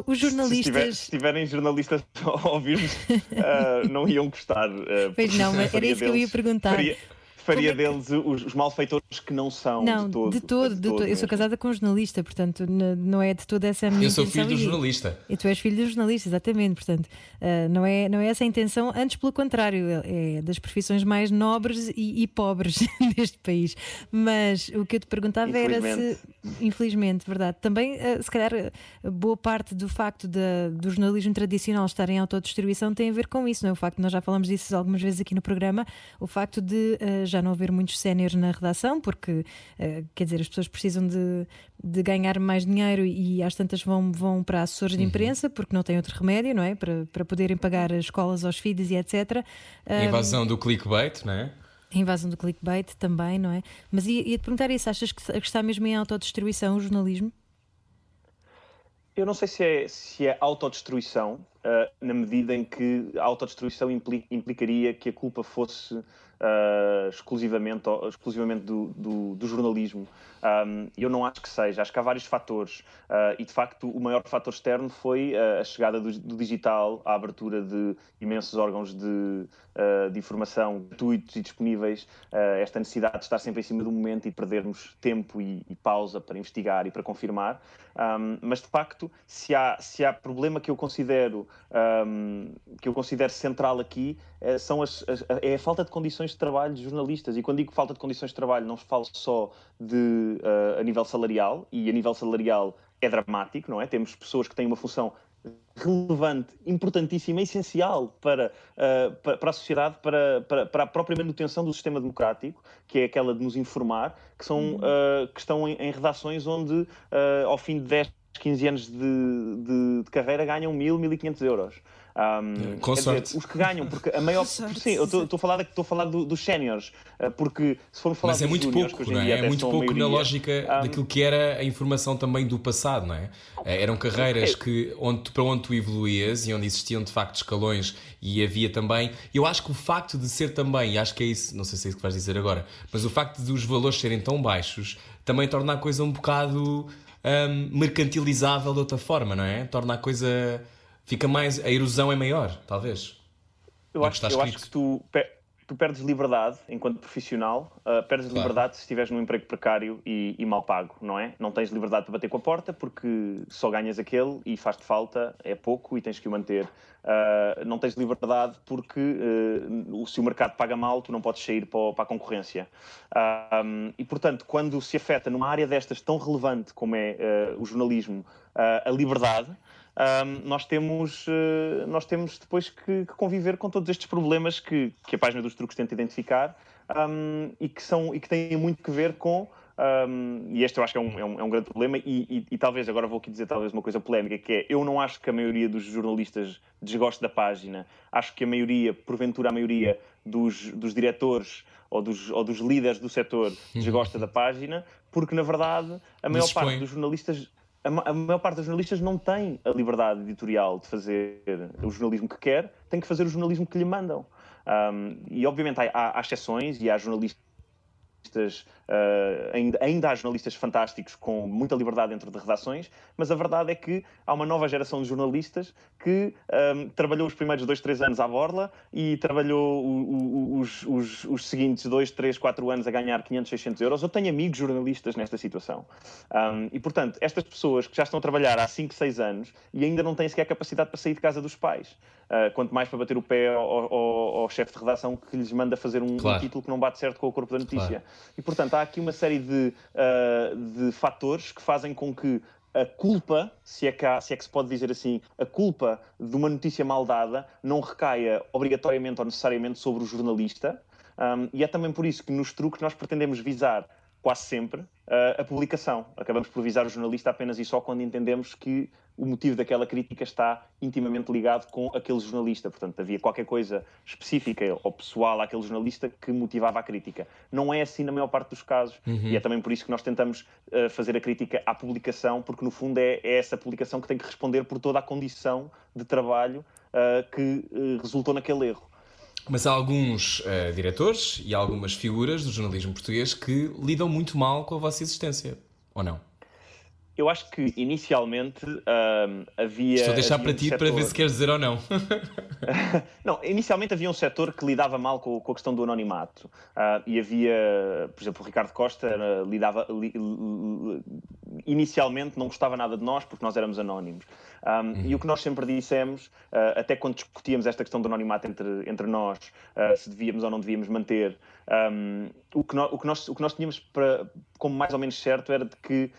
os jornalistas. Se, tiverem jornalistas a ouvir-nos, não iam gostar. pois não, mas era isso que eu ia perguntar. Faria faria é que... deles os, os, malfeitores que não são não, de todo. De todo, de todo. Eu sou casada com um jornalista, portanto, não é de toda essa a minha Eu sou filho do jornalista. E tu és filho do jornalista, exatamente. Portanto, uh, não, é, não é essa a intenção, antes pelo contrário, é das profissões mais nobres e, e pobres deste país. Mas o que eu te perguntava era se, infelizmente, verdade, também, uh, se calhar, boa parte do facto de, do jornalismo tradicional estar em autodistribuição tem a ver com isso, não é? O facto, nós já falamos disso algumas vezes aqui no programa, o facto de uh, já já não haver muitos séniores na redação, porque uh, quer dizer, as pessoas precisam de, de ganhar mais dinheiro e às tantas vão, vão para assessores de uhum. imprensa, porque não têm outro remédio, não é? Para, para poderem pagar as escolas aos filhos e etc. A invasão do clickbait, não é? A invasão do clickbait também, não é? Mas ia-te perguntar isso: achas que está mesmo em autodestruição o jornalismo? Eu não sei se é, se é autodestruição, uh, na medida em que a autodestruição implicaria que a culpa fosse uh, exclusivamente, exclusivamente do, do, do jornalismo. Um, eu não acho que seja, acho que há vários fatores. Uh, e de facto o maior fator externo foi uh, a chegada do, do, digital, a abertura de imensos órgãos de, uh, de informação gratuitos e disponíveis, esta necessidade de estar sempre em cima do momento e perdermos tempo e, e pausa para investigar e para confirmar. Um, mas de facto, se há, se há problema que eu considero um, que eu considero central aqui são as, as, é a falta de condições de trabalho de jornalistas. E quando digo falta de condições de trabalho não falo só de uh, a nível salarial, e a nível salarial é dramático, não é? Temos pessoas que têm uma função relevante, importantíssima, essencial para, uh, para, para, a sociedade, para, para, para, a própria manutenção do sistema democrático, que é aquela de nos informar, que, são, uh, que estão em, em, redações onde, uh, ao fim de 10, 15 anos de, de, de carreira, ganham 1.000, 1.500 euros. Um, sorte. Dizer, os que ganham, porque a maior. Sorte, sim, eu estou a falar, estou a falar do, dos séniores, ah, porque se formos falar Mas é muito juniors, pouco, não é? É muito pouco maioria, na lógica um, daquilo que era a informação também do passado, não é? Eh, eram carreiras que, onde, para onde tu evoluías e onde existiam de facto escalões e havia também. Eu acho que o facto de ser também, e acho que é isso, não sei se é isso que vais dizer agora, mas o facto de os valores serem tão baixos também torna a coisa um bocado um, mercantilizável de outra forma, não é? Torna a coisa fica mais. A erosão é maior, talvez. Eu, acho, eu acho que tu, tu perdes liberdade enquanto profissional, uh, perdes claro. liberdade se estiveres num emprego precário e, e, mal pago, não é? Não tens liberdade para bater com a porta porque só ganhas aquele e faz-te falta, é pouco e tens que o manter. Uh, não tens liberdade porque uh, se o mercado paga mal, tu não podes sair para, para a concorrência. Um, e, portanto, quando se afeta numa área destas tão relevante como é o jornalismo, a liberdade, um, nós, temos, uh, nós temos depois que, que, conviver com todos estes problemas que, que a página dos truques tenta identificar um, e, que são, e que têm muito que ver com um, e este eu acho que é um, é um, é um grande problema, e, e, e, talvez agora vou aqui dizer talvez uma coisa polémica, que é eu não acho que a maioria dos jornalistas desgoste da página, acho que a maioria, porventura a maioria dos, dos diretores ou dos, ou dos líderes do setor desgosta da página, porque na verdade a maior parte dos jornalistas a, maior parte dos jornalistas não tem a liberdade editorial de fazer o jornalismo que quer, tem que fazer o jornalismo que lhe mandam. Um, e obviamente há, há, há exceções e há jornalistas jornalistas, uh, ainda, ainda há jornalistas fantásticos com muita liberdade dentro de redações, mas a verdade é que há uma nova geração de jornalistas que um, ehm, trabalhou os primeiros dois, três anos à borla e trabalhou o, o, os, os, os, seguintes dois, três, quatro anos a ganhar 500, 600 euros. Eu tenho amigos jornalistas nesta situação. Um, ehm, e, portanto, estas pessoas que já estão a trabalhar há 5, 6 anos e ainda não têm sequer capacidade para sair de casa dos pais, uh, quanto mais para bater o pé ao, ao, ao chefe de redação que lhes manda fazer um, claro. um, título que não bate certo com o corpo da notícia. Claro. E, portanto, há aqui uma série de, uh, de fatores que fazem com que a culpa, se é, que há, se é que se pode dizer assim, a culpa de uma notícia mal dada não recaia obrigatoriamente ou necessariamente sobre o jornalista. Um, e é também por isso que nos truques nós pretendemos visar quase sempre a publicação. Acabamos por visar o jornalista apenas e só quando entendemos que o motivo daquela crítica está intimamente ligado com aquele jornalista. Portanto, havia qualquer coisa específica ou pessoal àquele jornalista que motivava a crítica. Não é assim na maior parte dos casos. Uhum. E é também por isso que nós tentamos uh, fazer a crítica à publicação, porque no fundo é, é, essa publicação que tem que responder por toda a condição de trabalho uh, que uh, resultou naquele erro. Mas há alguns uh, diretores e algumas figuras do jornalismo português que lidam muito mal com a vossa existência, ou não? Eu acho que inicialmente havia. Estou a deixar havia para um ti setor... para ver se queres dizer ou não. não, inicialmente havia um setor que lidava mal com, com a questão do anonimato. Uh, e havia, por exemplo, o Ricardo Costa uh, lidava. Li, li, inicialmente não gostava nada de nós porque nós éramos anónimos. Um, uhum. E o que nós sempre dissemos, uh, até quando discutíamos esta questão do anonimato entre, entre nós, se devíamos ou não devíamos manter, um, o, que nós, o, que nós, o que nós tínhamos para, como mais ou menos certo era de que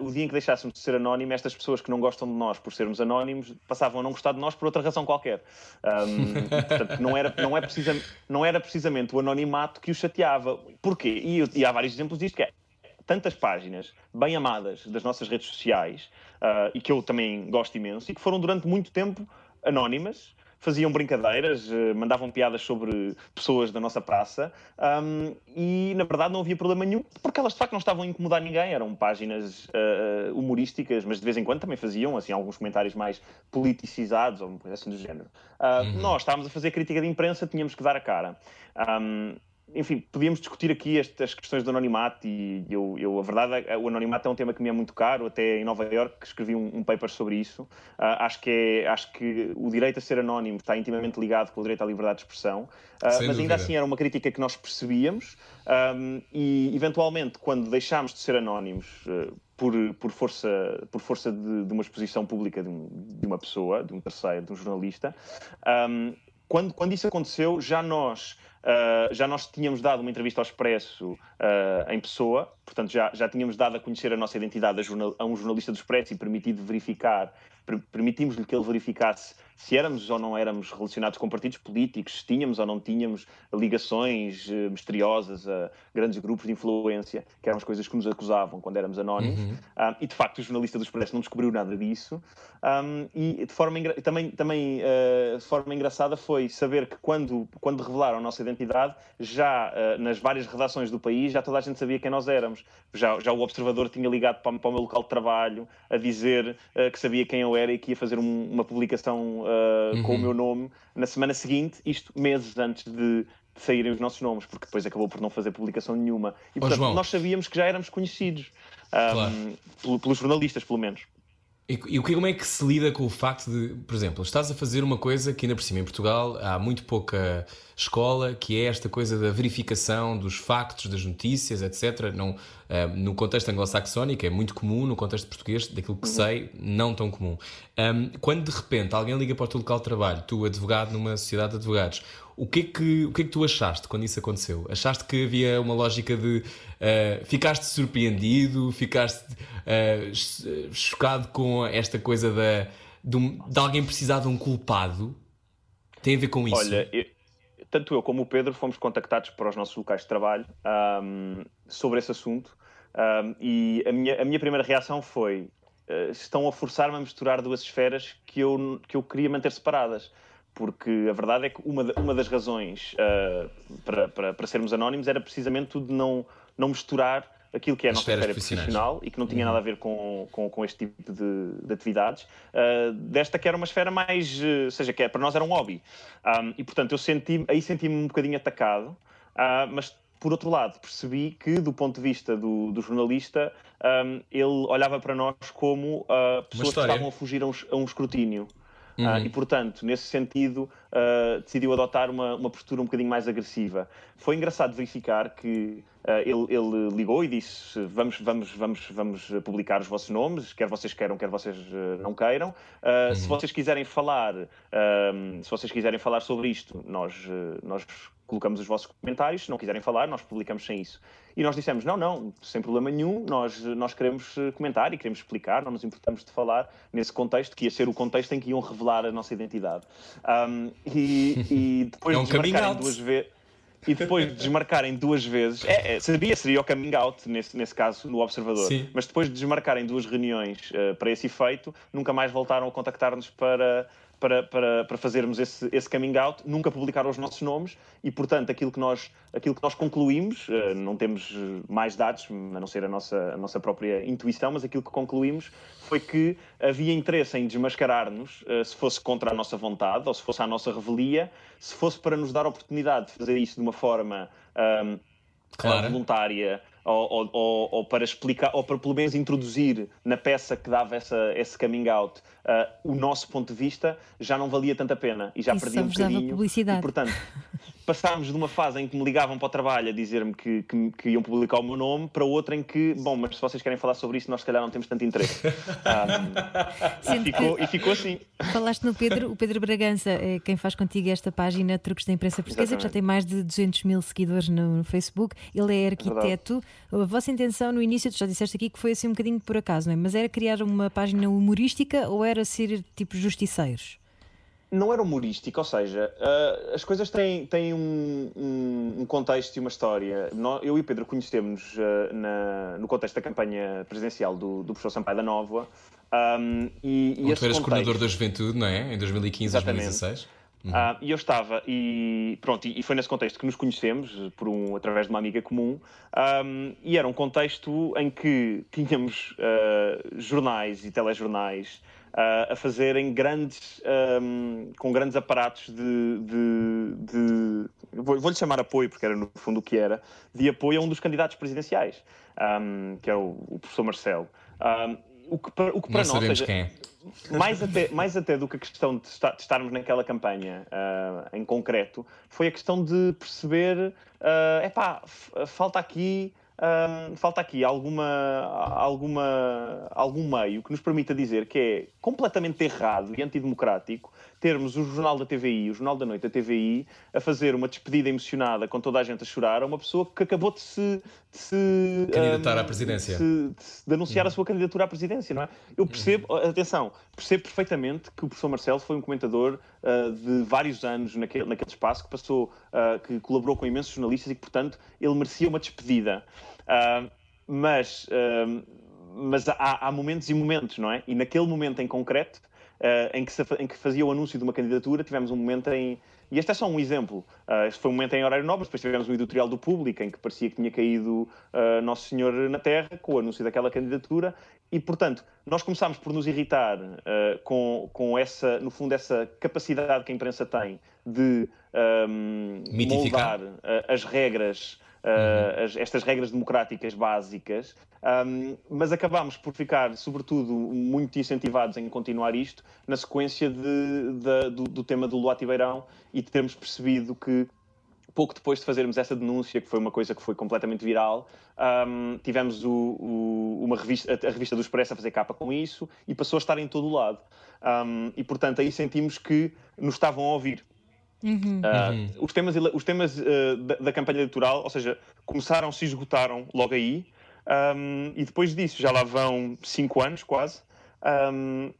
o dia em que deixássemos de ser anónimo, estas pessoas que não gostam de nós por sermos anónimos passavam a não gostar de nós por outra razão qualquer. Um, portanto, não era, não, é precisa, não era precisamente o anonimato que o chateava. Porquê? E, e há vários exemplos disto, que é tantas páginas bem amadas das nossas redes sociais uh, e que eu também gosto imenso e que foram durante muito tempo anónimas faziam brincadeiras, eh, mandavam piadas sobre pessoas da nossa praça um, e, na verdade, não havia problema nenhum, porque elas de facto não estavam a incomodar ninguém, eram páginas uh, humorísticas, mas de vez em quando também faziam assim, alguns comentários mais politicizados ou coisa assim do género. Uh, uhum. Nós estávamos a fazer crítica de imprensa, tínhamos que dar a cara. Um, enfim, podíamos discutir aqui estas questões do anonimato e eu, eu, a verdade é o anonimato é um tema que me é muito caro, até em Nova York escrevi um, um paper sobre isso. Uh, acho, que é, acho que o direito a ser anónimo está intimamente ligado com o direito à liberdade de expressão, uh, mas dúvida. ainda assim era uma crítica que nós percebíamos um, e eventualmente quando deixámos de ser anónimos uh, por, por, força, por força de, de uma exposição pública de, um, de, uma pessoa, de um terceiro, de um jornalista, um, quando, quando isso aconteceu já nós Uh, já nós tínhamos dado uma entrevista ao Expresso uh, em pessoa, portanto já, já tínhamos dado a conhecer a nossa identidade a, jornal, a um jornalista do Expresso e permitido verificar, per, permitimos-lhe que ele verificasse se éramos ou não éramos relacionados com partidos políticos, se tínhamos ou não tínhamos ligações uh, misteriosas a grandes grupos de influência, que eram as coisas que nos acusavam quando éramos anónimos. Uhum. Um, e de facto o jornalista do Expresso não descobriu nada disso. Um, e de forma também, também uh, de forma engraçada foi saber que quando, quando revelaram a nossa identidade, já uh, nas várias redações do país, já toda a gente sabia quem nós éramos. Já, já o observador tinha ligado para, para o meu local de trabalho a dizer que sabia quem eu era e que ia fazer um, uma publicação uh, uhum. com o meu nome na semana seguinte, isto meses antes de, de, saírem os nossos nomes, porque depois acabou por não fazer publicação nenhuma. E portanto, oh, nós sabíamos que já éramos conhecidos um, claro. pelos jornalistas, pelo menos. E, e como é que se lida com o facto de, por exemplo, estás a fazer uma coisa que ainda por cima em Portugal há muito pouca escola, que é esta coisa da verificação dos factos, das notícias, etc. Não, uh, no contexto anglo-saxónico é muito comum, no contexto português, daquilo que uhum. sei, não tão comum. Um, quando de repente alguém liga para o teu local de trabalho, tu advogado numa sociedade de advogados, o que, é que, o que é que tu achaste quando isso aconteceu? Achaste que havia uma lógica de. Uh, ficaste surpreendido? Ficaste uh, chocado com esta coisa da, de, de, alguém precisar de um culpado tem a ver com isso? Olha, eu, tanto eu como o Pedro fomos contactados para os nossos locais de trabalho um, sobre esse assunto um, e a minha, a minha primeira reação foi uh, estão a forçar-me a misturar duas esferas que eu, que eu queria manter separadas porque a verdade é que uma, uma das razões uh, para, para, para sermos anónimos era precisamente de não, não misturar aquilo que é a nossa esfera profissional e que não tinha uhum. nada a ver com, com, com este tipo de, de atividades, uh, desta que era uma esfera mais, uh, seja, que é, para nós era um hobby. Um, e portanto, eu senti aí senti-me um bocadinho atacado, uh, mas por outro lado, percebi que, do ponto de vista do, do jornalista, um, ele olhava para nós como pessoas que estavam a fugir a um, a um escrutínio. Uhum. Uh, e, portanto, nesse sentido, uh, decidiu adotar uma, uma postura um bocadinho mais agressiva. Foi engraçado verificar que uh, ele, ele, ligou e disse: vamos, vamos, vamos, vamos publicar os vossos nomes, quer vocês queiram, quer vocês não queiram. Uhum. Se vocês quiserem falar, se vocês quiserem falar sobre isto, nós, nós colocamos os vossos comentários, se não quiserem falar, nós publicamos sem isso. E nós dissemos, não, não, sem problema nenhum, nós, nós queremos eh, comentar e queremos explicar, não nos importamos de falar nesse contexto, que ia ser o contexto em que iam revelar a nossa identidade. Um, e, e, depois é um de desmarcarem duas vezes... E depois de desmarcarem duas vezes, é, é, sabia, seria o coming out nesse, nesse caso, no Observador, Sim. mas depois de desmarcarem duas reuniões uh, para esse efeito, nunca mais voltaram a contactar-nos para, para, para, para fazermos esse, esse coming out, nunca publicaram os nossos nomes e, portanto, aquilo que nós, aquilo que nós concluímos, uh, não temos mais dados, a não ser a nossa, a nossa própria intuição, mas aquilo que concluímos foi que havia interesse em desmascarar-nos, uh, se fosse contra a nossa vontade ou se fosse à nossa revelia, se fosse para nos dar a oportunidade de fazer isso de uma forma um, claro. voluntária ou, ou, ou, para explicar, ou para pelo menos introduzir na peça que dava essa, esse coming out uh, o nosso ponto de vista, já não valia tanta pena e já Isso perdia um bocadinho. Publicidade. E, portanto, passámos de uma fase em que me ligavam para o trabalho a dizer-me que, que, que, iam publicar o meu nome para outra em que, bom, mas se vocês querem falar sobre isso, nós se calhar não temos tanto interesse. Um, e, ficou, e, ficou, assim. Falaste no Pedro, o Pedro Bragança, é quem faz contigo esta página Truques da Imprensa Portuguesa, Exatamente. que já tem mais de 200 mil seguidores no, no Facebook. Ele é arquiteto. É a vossa intenção no início, tu já disseste aqui que foi assim um bocadinho por acaso, não é? Mas era criar uma página humorística ou era ser tipo justiceiros? Não era humorístico, ou seja, uh, as coisas têm, têm um, um, um, contexto e uma história. Eu e o Pedro conhecemos uh, no contexto da campanha presidencial do, do professor Sampaio da Nova. Um, e, e tu eras coordenador da juventude, não é? Em 2015, Exatamente. 2016. Uhum. Uh, e eu estava, e pronto, e, foi nesse contexto que nos conhecemos, por um, através de uma amiga comum, um, e era um contexto em que tínhamos uh, jornais e telejornais a fazerem grandes, um, com grandes aparatos de. de, de vou-lhe chamar apoio, porque era no fundo o que era, de apoio a um dos candidatos presidenciais, um, que é o, o professor Marcelo. Um, o que para, o que para nós. Seja, é. Mais até, mais até do que a questão de, estar, de estarmos naquela campanha uh, em concreto, foi a questão de perceber: uh, epá, falta aqui falta aqui alguma, alguma, algum meio que nos permita dizer que é completamente errado e antidemocrático termos o Jornal da TVI, o Jornal da Noite da TVI, a fazer uma despedida emocionada com toda a gente a chorar a uma pessoa que acabou de se. De se candidatar um, à presidência. De, de anunciar uhum. a sua candidatura à presidência, não é? Eu percebo, uhum. atenção, percebo perfeitamente que o professor Marcelo foi um comentador uh, de vários anos naquele, naquele espaço, que passou, uh, que colaborou com imensos jornalistas e que, portanto, ele merecia uma despedida. Uh, mas mas há, há, momentos e momentos, não é? E naquele momento em concreto, uh, em, que se, em, que fazia o anúncio de uma candidatura, tivemos um momento em. E este é só um exemplo. Uh, este foi um momento em horário nobre, depois tivemos um editorial do público em que parecia que tinha caído uh, Nosso Senhor na Terra com o anúncio daquela candidatura. E, portanto, nós começámos por nos irritar com, com essa, no fundo, essa capacidade que a imprensa tem de um, moldar as regras uh, as, estas regras democráticas básicas, um, mas acabámos por ficar, sobretudo, muito incentivados em continuar isto na sequência de, de, do, do, tema do Luati Beirão e de termos percebido que pouco depois de fazermos essa denúncia, que foi uma coisa que foi completamente viral, um, tivemos o, o, uma revista, a revista do Expresso a fazer capa com isso e passou a estar em todo o lado. Um, e, portanto, aí sentimos que nos estavam a ouvir. Uhum. Uh, os temas, os temas uh, da, da, campanha eleitoral, ou seja, começaram, se esgotaram logo aí, um, e depois disso já lá vão cinco anos quase. Um,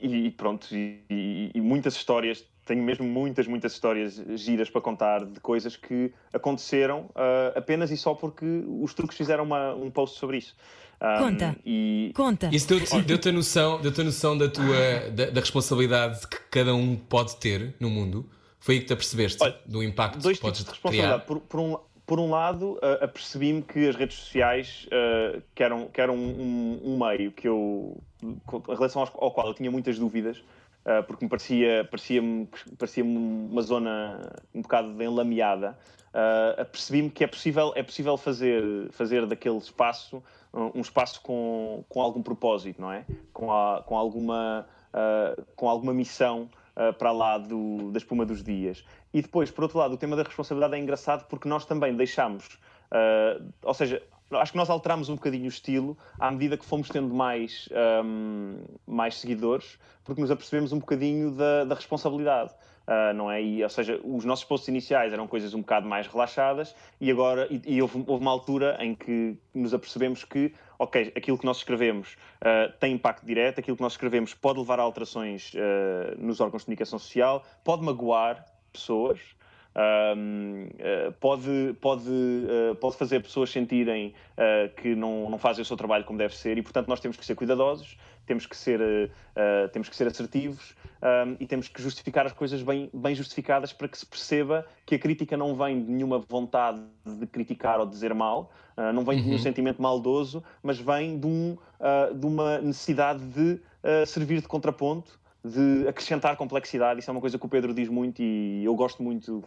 e, e pronto, e, e, muitas histórias, tenho mesmo muitas, muitas histórias giras para contar de coisas que aconteceram uh, apenas e só porque os truques fizeram uma, um post sobre isso. Um, Conta. E... Conta. Isso deu-te deu a noção, deu noção da tua da, da, responsabilidade que cada um pode ter no mundo? Foi aí que te apercebeste Olha, do impacto dois que podes tipos de responsabilidade. criar? Por, por, um, por um lado, uh, apercebi-me que as redes sociais uh, que eram, que eram um, um, meio que eu, em relação ao, qual eu tinha muitas dúvidas, uh, porque me parecia, parecia-me, parecia-me uma zona um bocado enlameada, uh, apercebi-me que é possível, é possível fazer, fazer daquele espaço um espaço com, com algum propósito, não é? Com, a, com, alguma, uh, com alguma missão uh, para lá do, da espuma dos dias. E depois, por outro lado, o tema da responsabilidade é engraçado porque nós também deixamos, uh, ou seja, acho que nós alteramos um bocadinho o estilo à medida que fomos tendo mais, um, mais seguidores, porque nos apercebemos um bocadinho da, da responsabilidade. Uh, não é? E, ou seja, os nossos posts iniciais eram coisas um bocado mais relaxadas e agora e, e houve, houve, uma altura em que nos apercebemos que, ok, aquilo que nós escrevemos uh, tem impacto direto, aquilo que nós escrevemos pode levar a alterações uh, nos órgãos de comunicação social, pode magoar pessoas, uh, pode, pode, pode fazer pessoas sentirem que não, não fazem o seu trabalho como deve ser e, portanto, nós temos que ser cuidadosos, temos que ser, temos que ser assertivos um, e temos que justificar as coisas bem, bem justificadas para que se perceba que a crítica não vem de nenhuma vontade de criticar ou de dizer mal, não vem de nenhum uhum. sentimento maldoso, mas vem de, um, de uma necessidade de servir de contraponto de acrescentar complexidade. Isso é uma coisa que o Pedro diz muito e eu gosto muito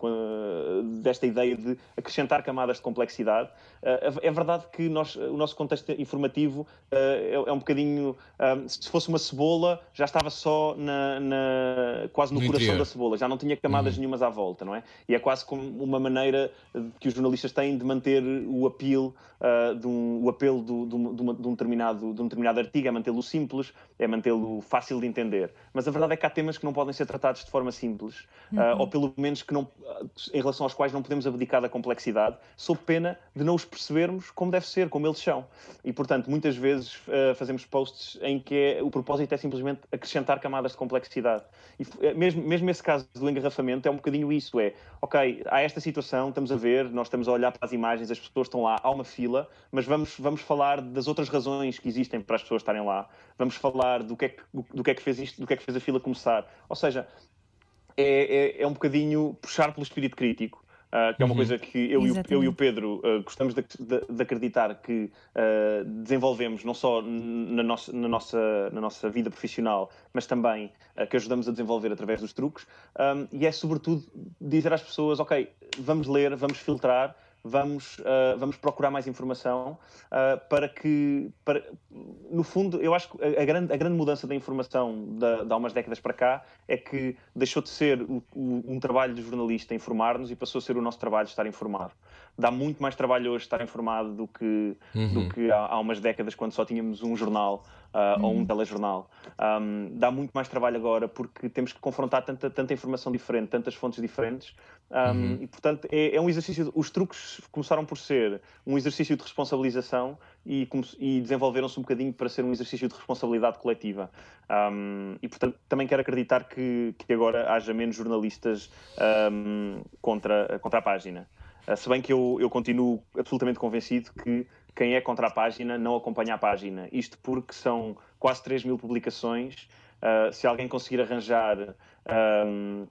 desta ideia de acrescentar camadas de complexidade. Eh, é verdade que nós, o nosso contexto informativo eh, é, é um bocadinho. Eh, se fosse uma cebola, já estava só na, na quase no, no coração interior. da cebola, já não tinha camadas uhum. nenhumas à volta, não é? E é quase como uma maneira que os jornalistas têm de manter o apelo, de um, o apelo do, de, um, de, um determinado, de um determinado artigo, é mantê-lo simples, é mantê-lo fácil de entender. Mas a verdade é que há temas que não podem ser tratados de forma simples, uhum. uh, ou pelo menos que não, em relação aos quais não podemos abdicar da complexidade, sob pena de não os percebermos como deve ser, como eles são. E, portanto, muitas vezes uh, fazemos posts em que é, o propósito é simplesmente acrescentar camadas de complexidade. E eh, mesmo, mesmo esse caso do engarrafamento é um bocadinho isso, é, ok, há esta situação, estamos a ver, nós estamos a olhar para as imagens, as pessoas estão lá, há uma fila, mas vamos, vamos falar das outras razões que existem para as pessoas estarem lá, vamos falar do que é que, do que, é que fez isto, do que é que fez a fila começar. Ou seja, é, é, é um bocadinho puxar pelo espírito crítico. Uh, que é uma uhum. coisa que eu, e o, eu e o Pedro uh, gostamos de, de, de, acreditar que uh, desenvolvemos não só na nossa, na, nossa, na nossa vida profissional, mas também que ajudamos a desenvolver através dos truques. Um, e é sobretudo dizer às pessoas: ok, vamos ler, vamos filtrar, vamos, uh, vamos procurar mais informação uh, para que, para, no fundo, eu acho que a, a, grande, a grande mudança da informação de, de há umas décadas para cá é que deixou de ser o, o, um trabalho de jornalista informar-nos e passou a ser o nosso trabalho estar informado. Dá muito mais trabalho hoje estar informado do que, uhum. do que há, há, umas décadas quando só tínhamos um jornal uh, uhum. ou um telejornal. Um, dá muito mais trabalho agora porque temos que confrontar tanta, tanta informação diferente, tantas fontes diferentes um, uhum. E, portanto, é, é, um exercício. Os truques começaram por ser um exercício de responsabilização e, e desenvolveram-se um bocadinho para ser um exercício de responsabilidade coletiva. Um, e, portanto, também quero acreditar que, que agora haja menos jornalistas contra, contra a página. Uh, se bem que eu, eu continuo absolutamente convencido que quem é contra a página não acompanha a página. Isto porque são quase 3 mil publicações. Uh, se alguém conseguir arranjar um,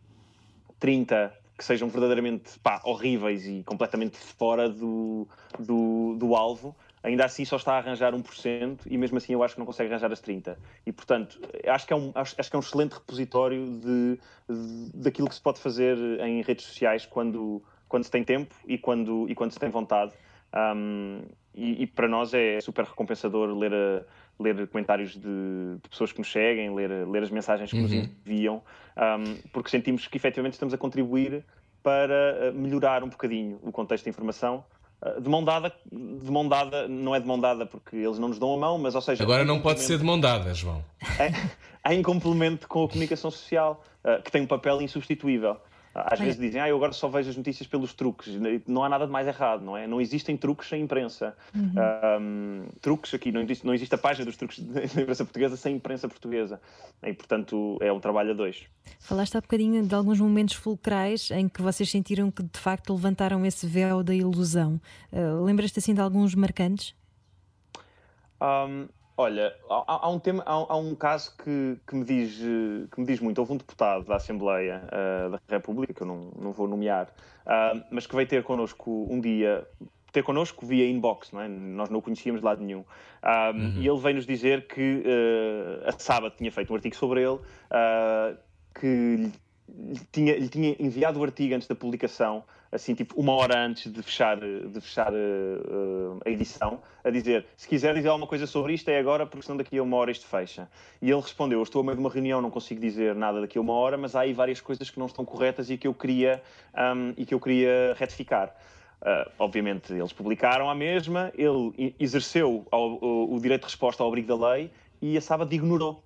30 que sejam verdadeiramente pá, horríveis e completamente fora do, do, do, alvo, ainda assim só está a arranjar 1% e mesmo assim eu acho que não consegue arranjar as 30%. E portanto, acho que é um, acho, acho que é um excelente repositório de, de, daquilo que se pode fazer em redes sociais quando, quando se tem tempo e quando, e quando se tem vontade. Um, e, e, para nós é super recompensador ler, a, ler comentários de, de, pessoas que nos seguem, ler, ler as mensagens que uhum. nos enviam, um, porque sentimos que efetivamente estamos a contribuir para eh, melhorar um bocadinho o contexto de informação. De mão dada, de mão dada, não é de mão dada porque eles não nos dão a mão, mas ou seja. Agora não pode ser de mão dada, João. É, em complemento com a comunicação social, que tem um papel insubstituível. Às vezes dizem, ah, eu agora só vejo as notícias pelos truques. Não há nada de mais errado, não é? Não existem truques sem imprensa. Uhum. Um, truques aqui, não existe, não existe a página dos truques da imprensa portuguesa sem imprensa portuguesa. E, portanto, é um trabalho a dois. Falaste há bocadinho de alguns momentos fulcrais em que vocês sentiram que, de facto, levantaram esse véu da ilusão. Uh, Lembras-te, assim, de alguns marcantes? Um, Olha, há, há um tema, há, há, um caso que, que, me diz, que me diz muito. Houve um deputado da Assembleia uh, da República, que eu não, não vou nomear, uh, mas que veio ter connosco um dia, ter connosco via inbox, não é? nós não o conhecíamos de lado nenhum. Uh, uhum. E ele veio nos dizer que a Sábado tinha feito um artigo sobre ele, que lhe tinha, lhe tinha enviado o artigo antes da publicação assim, tipo, uma hora antes de fechar, de fechar uh, a edição, a dizer: se quiser dizer alguma coisa sobre isto, é agora, porque senão daqui a uma hora isto fecha. E ele respondeu: estou a meio de uma reunião, não consigo dizer nada daqui a uma hora, mas há aí várias coisas que não estão corretas e que eu queria, um, e que eu queria retificar. Uh, obviamente, eles publicaram a mesma, ele exerceu ao, o, o direito de resposta ao abrigo da lei e a Sábado ignorou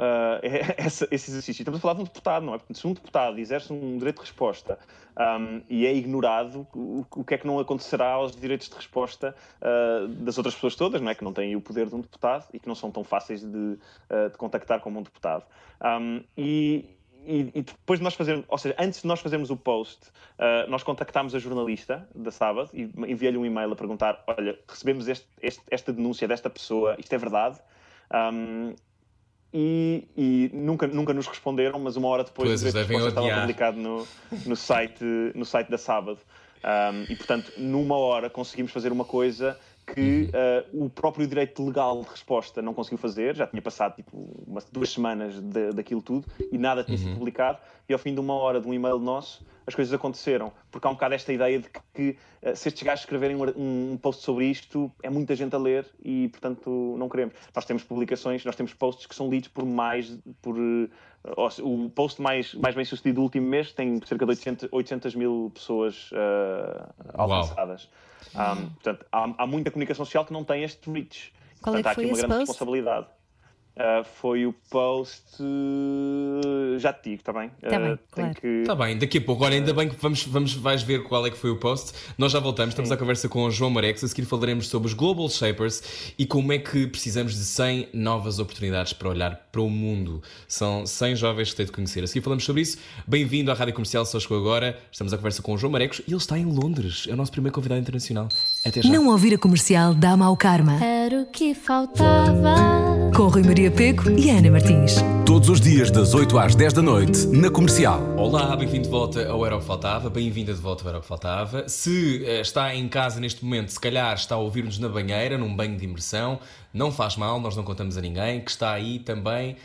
uh, esse, esse, exercício. Estamos a falar de um deputado, não é? Se um deputado exerce um direito de resposta um, e é ignorado, o, o, que é que não acontecerá aos direitos de resposta uh, das outras pessoas todas, não é? Que não têm o poder de um deputado e que não são tão fáceis de, uh, de contactar como um deputado. Um, e, e, e, depois de nós fazermos, ou seja, antes de nós fazermos o post, uh, nós contactámos a jornalista da Sábado e enviei-lhe um e-mail a perguntar: olha, recebemos este, este, esta denúncia desta pessoa, isto é verdade? Um, e, e, nunca, nunca nos responderam, mas uma hora depois pois, de ver estava publicado no, no, site, no site da Sábado. Um, e portanto, numa hora conseguimos fazer uma coisa que uh, o próprio direito legal de resposta não conseguiu fazer, já tinha passado tipo umas, duas semanas de, daquilo tudo e nada tinha uhum. sido publicado, e ao fim de uma hora de um e-mail nosso as coisas aconteceram, porque há um bocado esta ideia de que, que uh, se estes gajos escreverem um, um, post sobre isto, é muita gente a ler e portanto não queremos. Nós temos publicações, nós temos posts que são lidos por mais, por uh, o post mais, mais bem sucedido do último mês tem cerca de 800, 800 mil pessoas alcançadas. Um, portanto, há, há, muita comunicação social que não tem este reach. Qual portanto, é há aqui uma grande post? responsabilidade. Uh, foi o post. Uh, já te digo, está bem? Está uh, bem, claro. que... Tá bem, daqui a pouco. Agora, ainda bem que vamos, vamos, vais ver qual é que foi o post. Nós já voltamos, estamos Sim. à conversa com o João Marex. A seguir falaremos sobre os Global Shapers e como é que precisamos de 100 novas oportunidades para olhar para o mundo. São 100 jovens que têm de conhecer. A seguir falamos sobre isso. Bem-vindo à Rádio Comercial, só chegou agora. Estamos à conversa com o João Marecos e ele está em Londres. É o nosso primeiro convidado internacional. Até já. Não ouvir a comercial dá mau karma. Era o que faltava. Com Rui Maria Peco e Ana Martins. Todos os dias, das 8 às 10 da noite, na comercial. Olá, bem-vindo de volta ao Era o que Faltava. Bem-vinda de volta ao Era o que Faltava. Se uh, está em casa neste momento, se calhar está a ouvir-nos na banheira, num banho de imersão, não faz mal, nós não contamos a ninguém, que está aí também uh,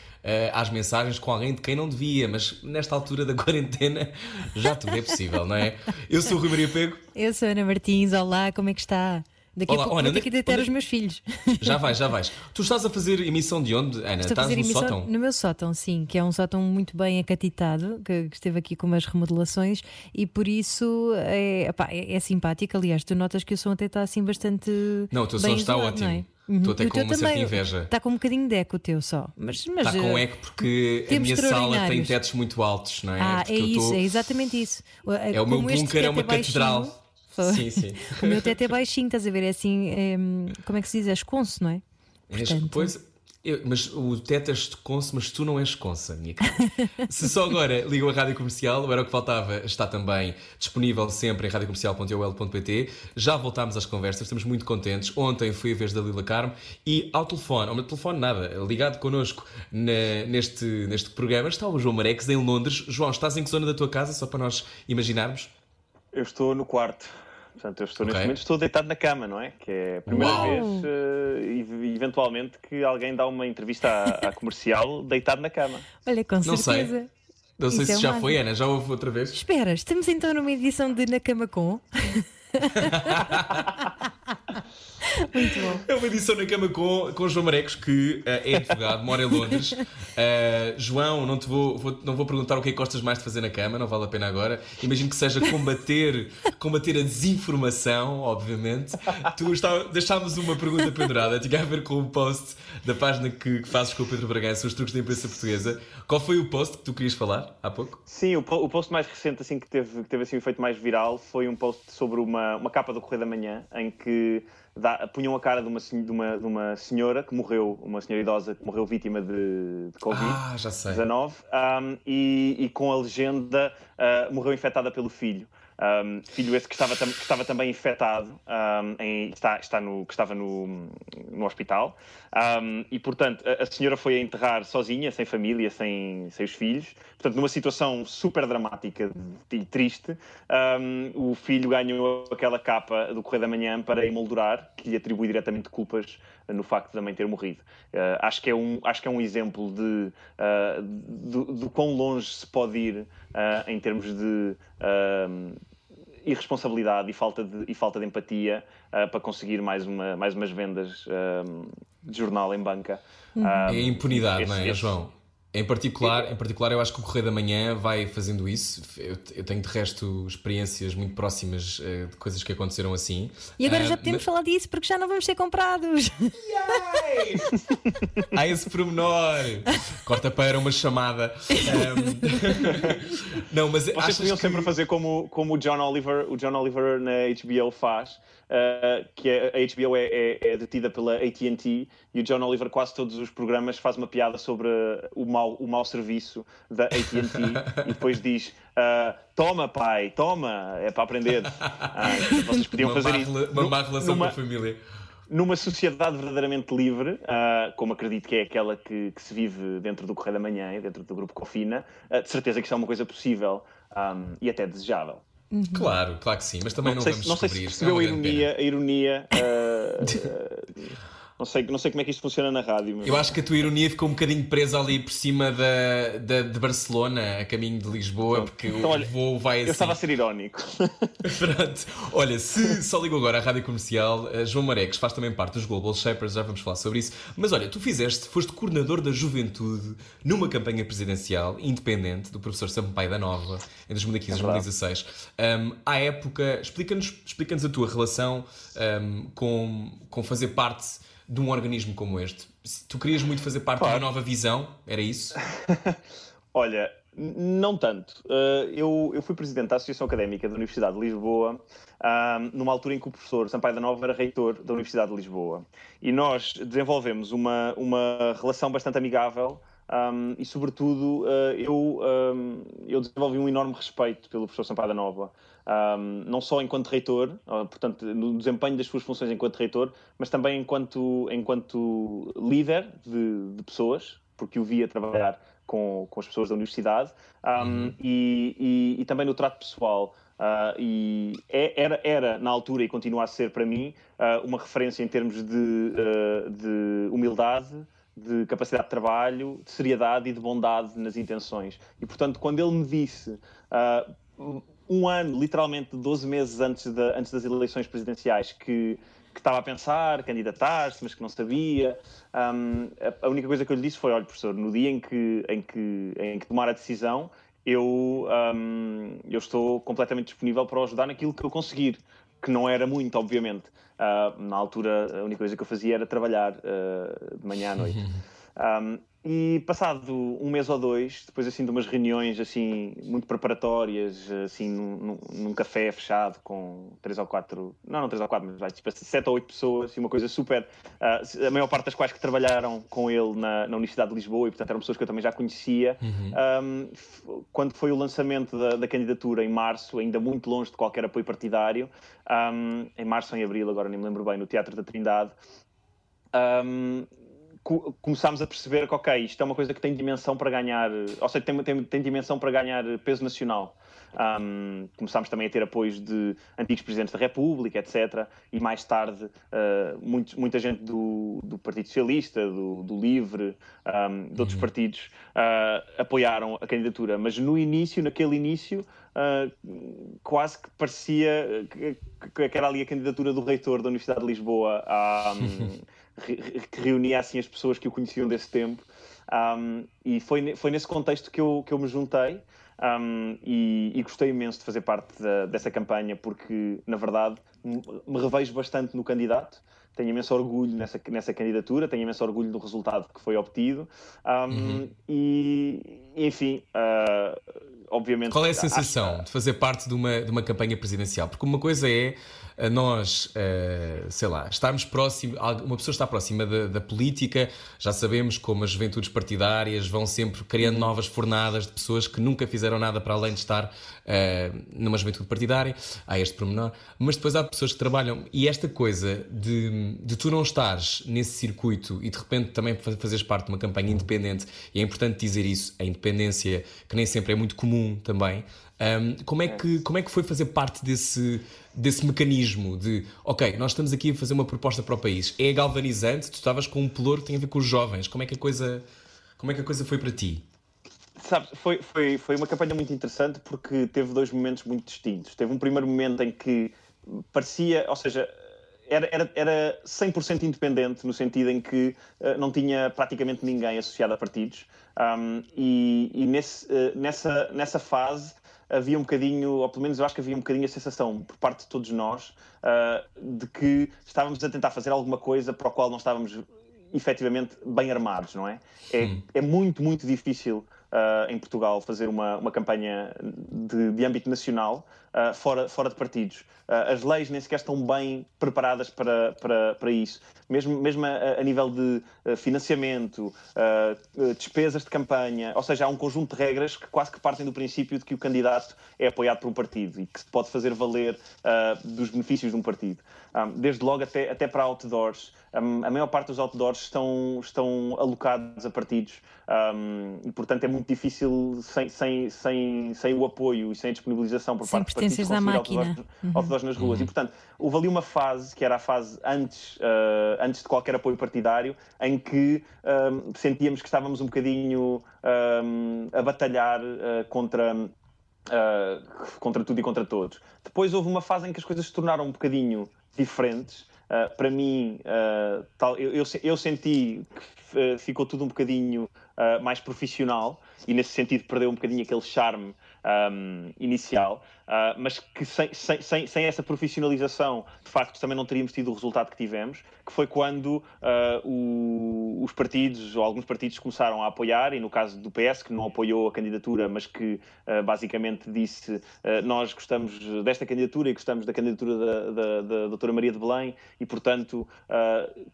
às mensagens com alguém de quem não devia, mas nesta altura da quarentena já tudo é possível, não é? Eu sou o Rui Maria Pego. Eu sou a Ana Martins, olá, como é que está? Daqui Olá, a pouco Ana, vou ter que deitar onde... os meus filhos. Já vais, já vais. Tu estás a fazer emissão de onde, Ana? Estou estás no emissão sótão? No meu sótão, sim, que é um sótão muito bem acatitado, que, que esteve aqui com umas remodelações e por isso é, epá, é, é, simpático. Aliás, tu notas que o som até está assim bastante. Não, o teu som está isolado, ótimo. É? Uhum. Estou até com uma certa inveja. Está com um bocadinho de eco o teu só. Mas, mas, está com eh, eco porque a minha sala tem tetos muito altos, não é? Ah, porque é isso, tô... é exatamente isso. É o meu bunker, é uma catedral. Sim, sim. o meu teto é baixinho, estás a ver? É assim, é, como é que se diz? É esconso, não é? Portanto... Pois, eu, mas o teto é esconso, mas tu não és esconsa, minha cara. Se só agora ligam a rádio comercial, era o que faltava, está também disponível sempre em radiocomercial.ol.pt. Já voltámos às conversas, estamos muito contentes. Ontem foi a vez da Lila Carmo e ao telefone, ao meu telefone nada, ligado connosco na, neste, neste programa, está o João Marex em Londres. João, estás em que zona da tua casa, só para nós imaginarmos? Eu estou no quarto. Portanto, eu estou okay. neste momento estou deitado na cama, não é? Que é a primeira Uau. vez, uh, e, eventualmente, que alguém dá uma entrevista à, à, comercial deitado na cama. Olha, com não certeza. Sei. Não sei Isso se é já mágico. foi, Ana, já houve outra vez? Espera, estamos então numa edição de Na Cama Com. Muito bom. É uma edição na cama com, com João Marecos, que uh, é advogado, mora em Londres. Uh, João, não te vou, vou, não vou perguntar o que é que gostas mais de fazer na cama, não vale a pena agora. Imagino que seja combater, combater a desinformação, obviamente. Tu estava, deixámos uma pergunta pendurada, tinha a ver com o post da página que, que fazes com o Pedro Bragança, os truques da imprensa portuguesa. Qual foi o post que tu querias falar há pouco? Sim, o, o post mais recente assim, que teve, que teve assim, um efeito mais viral foi um post sobre uma, uma capa do Correio da Manhã, em que dá, punham a cara de uma, de, uma, de uma senhora que morreu, uma senhora idosa que morreu vítima de, de Covid-19 ah, um, e, e, com a legenda uh, morreu infectada pelo filho. Um, filho esse que estava, que estava também infectado, um, em, está, está no, que estava no, no hospital, um, e portanto a, a, senhora foi a enterrar sozinha, sem família, sem, sem os filhos, portanto numa situação super dramática e triste, o filho ganhou aquela capa do Correio da Manhã para emoldurar, que lhe atribui diretamente culpas no facto da mãe ter morrido. Uh, acho, que é um, acho que é um exemplo de, uh, de, de quão longe se pode ir uh, em termos de irresponsabilidade e falta de, e falta de empatia para conseguir mais, uma, mais umas vendas de jornal em banca. Uhum. é impunidade, esse, não é, esse, João? Em particular, em particular, eu acho que o Correio da Manhã vai fazendo isso. Eu, eu tenho de resto experiências muito próximas uh, de coisas que aconteceram assim. E agora uh, já podemos mas... falar disso porque já não vamos ser comprados. Há esse pormenor. Corta para uma chamada. Um... não, mas Vocês podiam que... sempre fazer como, como o John Oliver, o John Oliver na HBO faz uh, que é, a HBO é, é, é detida pela AT&T e o John Oliver quase todos os programas faz uma piada sobre o mau, o mau serviço da AT&T e depois diz uh, toma pai, toma, é para aprender. Uh, vocês podiam uma fazer isso. Uma má relação numa, com a família numa sociedade verdadeiramente livre, uh, como acredito que é aquela que, que, se vive dentro do Correio da Manhã e dentro do Grupo Cofina, uh, de certeza que isso é uma coisa possível um, e até desejável. Uhum. Claro, claro que sim, mas também não, não sei, vamos não sei se percebeu a ironia, a ironia uh, Não sei, não sei como é que isto funciona na rádio. Mas... Eu acho que a tua ironia ficou um bocadinho presa ali por cima da, da, de Barcelona, a caminho de Lisboa, porque então, o olha, voo vai assim. Eu estava a ser irónico. Pronto. Olha, se só ligou agora à rádio comercial, eh, João Mareques faz também parte dos Global Shapers, já vamos falar sobre isso. Mas olha, tu fizeste, foste coordenador da juventude numa campanha presidencial independente do professor Sampaio da Nova em 2015, 2016. Um, à época, explica-nos explica a tua relação um, com, com fazer parte de um organismo como este? Tu querias muito fazer parte claro. de uma nova visão? Era isso? Olha, não tanto. Uh, eu, eu fui presidente da Associação Académica da Universidade de Lisboa numa altura em que o professor Sampaio da Nova era reitor da Universidade de Lisboa. E nós desenvolvemos uma, uma relação bastante amigável um, e, sobretudo, uh, eu, um, eu desenvolvi um enorme respeito pelo professor Sampaio da Nova um, não só enquanto reitor, portanto, no desempenho das suas funções enquanto reitor, mas também enquanto, enquanto líder de, de pessoas, porque o via trabalhar com, com as pessoas da universidade, um, uhum. e, e, e, também no trato pessoal. Uh, e é, era, era, na altura, e continua a ser para mim, uh, uma referência em termos de, uh, de humildade, de capacidade de trabalho, de seriedade e de bondade nas intenções. E, portanto, quando ele me disse um ano, literalmente 12 meses antes, de, antes das eleições presidenciais, que, que estava a pensar, candidatar-se, mas que não sabia. Um, a, a, única coisa que eu lhe disse foi: olha, professor, no dia em que, em que, em que tomar a decisão, eu, um, eu estou completamente disponível para ajudar naquilo que eu conseguir, que não era muito, obviamente. Uh, na altura, a única coisa que eu fazia era trabalhar uh, de manhã à noite. Um, E passado um mês ou dois, depois assim de umas reuniões assim muito preparatórias, assim num, num café fechado com três ou quatro, não, não três ou quatro, mas vai, tipo, sete ou oito pessoas, e uma coisa super, uh, a maior parte das quais que trabalharam com ele na, na, Universidade de Lisboa e portanto eram pessoas que eu também já conhecia. Uhum. Um, quando foi o lançamento da, da, candidatura em março, ainda muito longe de qualquer apoio partidário, um, em março ou em abril, agora nem me lembro bem, no Teatro da Trindade. Um, começámos a perceber que, ok, isto é uma coisa que tem dimensão para ganhar, ou seja, tem, tem, tem dimensão para ganhar peso nacional. Um, começámos também a ter apoios de antigos presidentes da República, etc. E mais tarde, uh, muito, muita gente do, do Partido Socialista, do, do Livre, um, de outros uhum. partidos, uh, apoiaram a candidatura. Mas no início, naquele início, uh, quase que parecia que, que, era ali a candidatura do reitor da Universidade de Lisboa, que reunia assim as pessoas que o conheciam desse tempo. Um, e foi, foi nesse contexto que eu, que eu me juntei um, e, e, gostei imenso de fazer parte da, dessa campanha porque, na verdade, me revejo bastante no candidato. Tenho imenso orgulho nessa, nessa candidatura, tenho imenso orgulho do resultado que foi obtido. Um, uhum. E, enfim, uh, obviamente. Qual é a sensação acho... de fazer parte de uma, de uma campanha presidencial? Porque uma coisa é nós, uh, sei lá, estarmos próximo, uma pessoa está próxima da, da, política, já sabemos como as juventudes partidárias vão sempre criando novas fornadas de pessoas que nunca fizeram nada para além de estar uh, numa juventude partidária, há este pormenor, mas depois há pessoas que trabalham, e esta coisa de, de tu não estares nesse circuito e de repente também fazeres parte de uma campanha independente, e é importante dizer isso, a independência que nem sempre é muito comum também, um, como, é que, como é que foi fazer parte desse, desse mecanismo de, ok, nós estamos aqui a fazer uma proposta para o país? É galvanizante? Tu estavas com um pelouro que tem a ver com os jovens. Como é que a coisa, como é que a coisa foi para ti? Sabes, foi, foi, foi uma campanha muito interessante porque teve dois momentos muito distintos. Teve um primeiro momento em que parecia, ou seja, era, era, era 100% independente, no sentido em que uh, não tinha praticamente ninguém associado a partidos. Um, e, e nesse, uh, nessa, nessa fase havia um bocadinho, ou pelo menos eu acho que havia um bocadinho a sensação por parte de todos nós uh, de que estávamos a tentar fazer alguma coisa para o qual não estávamos efetivamente bem armados, não é? É, é muito, muito difícil uh, em Portugal fazer uma, uma campanha de, de âmbito nacional uh, fora, fora de partidos. Uh, as leis nem sequer estão bem preparadas para, para, para isso. Mesmo, mesmo a, a nível de financiamento, despesas de campanha, ou seja, há um conjunto de regras que quase que partem do princípio de que o candidato é apoiado por um partido e que se pode fazer valer dos benefícios de um partido. Um, desde logo até, até para outdoors. Um, a maior parte dos outdoors estão, estão alocados a partidos um, e, portanto, é muito difícil sem, sem, sem, sem o apoio e sem a disponibilização por sem parte dos partidos da máquina. outdoors, uhum. nas ruas. Uhum. E, portanto, houve ali uma fase, que era a fase antes, uh, antes de qualquer apoio partidário, em que um, sentíamos que estávamos um bocadinho um, a batalhar uh, contra. Uh, contra tudo e contra todos. Depois houve uma fase em que as coisas se tornaram um bocadinho diferentes. Uh, para mim, uh, tal, eu, eu, eu, senti que ficou tudo um bocadinho uh, mais profissional e nesse sentido perdeu um bocadinho aquele charme um, inicial, uh, mas que sem, sem, sem, essa profissionalização, de facto, também não teríamos tido o resultado que tivemos, que foi quando uh, o, os partidos, ou alguns partidos, começaram a apoiar, e no caso do PS, que não apoiou a candidatura, mas que uh, basicamente disse nós gostamos desta candidatura e gostamos da candidatura da, da, da doutora Maria de Belém, e portanto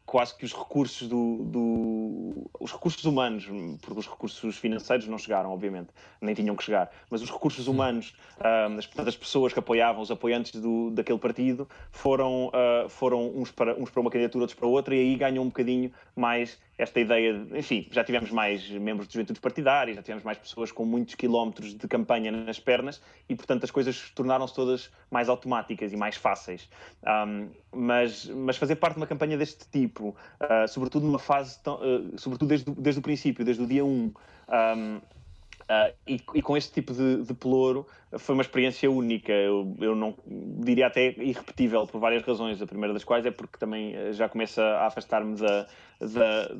quase que os recursos do, do, os recursos humanos, porque os recursos financeiros não chegaram, obviamente, nem tinham que chegar, mas os recursos humanos, um, as, das pessoas que apoiavam, os apoiantes do, daquele partido, foram, uh, foram uns, para, uns para uma candidatura, outros para outra, e aí ganham um bocadinho mais esta ideia, de, enfim, já tivemos mais membros de juventudes partidárias, já tivemos mais pessoas com muitos quilómetros de campanha nas pernas, e portanto as coisas tornaram-se todas mais automáticas e mais fáceis. Um, mas, mas fazer parte de uma campanha deste tipo, uh, sobretudo numa fase, tão, uh, sobretudo desde, desde o princípio, desde o dia 1, um, Uh, e, e, com este tipo de, de pelouro foi uma experiência única, eu, eu, não diria até irrepetível por várias razões. A primeira das quais é porque também eh, já começa a afastar-me da, da,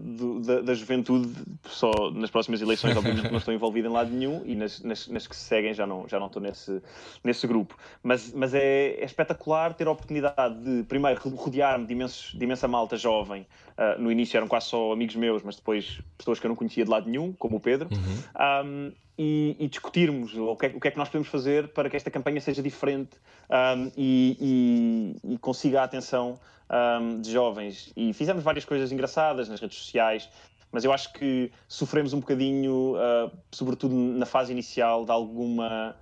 da, da, juventude, só nas próximas eleições, obviamente não estou envolvido em lado nenhum e nas, nas, nas, que se seguem já não, já não estou nesse, nesse grupo. Mas, mas é, é espetacular ter a oportunidade de, primeiro, rodear-me de, imensos, de imensa malta jovem. Uh, no início eram quase só amigos meus, mas depois pessoas que eu não conhecia de lado nenhum, como o Pedro. Uhum. Um, e, e, discutirmos o que, é, o que, é, que nós podemos fazer para que esta campanha seja diferente um, e, e, e, consiga a atenção um, de jovens. E fizemos várias coisas engraçadas nas redes sociais, mas eu acho que sofremos um bocadinho, uh, sobretudo na fase inicial, de alguma.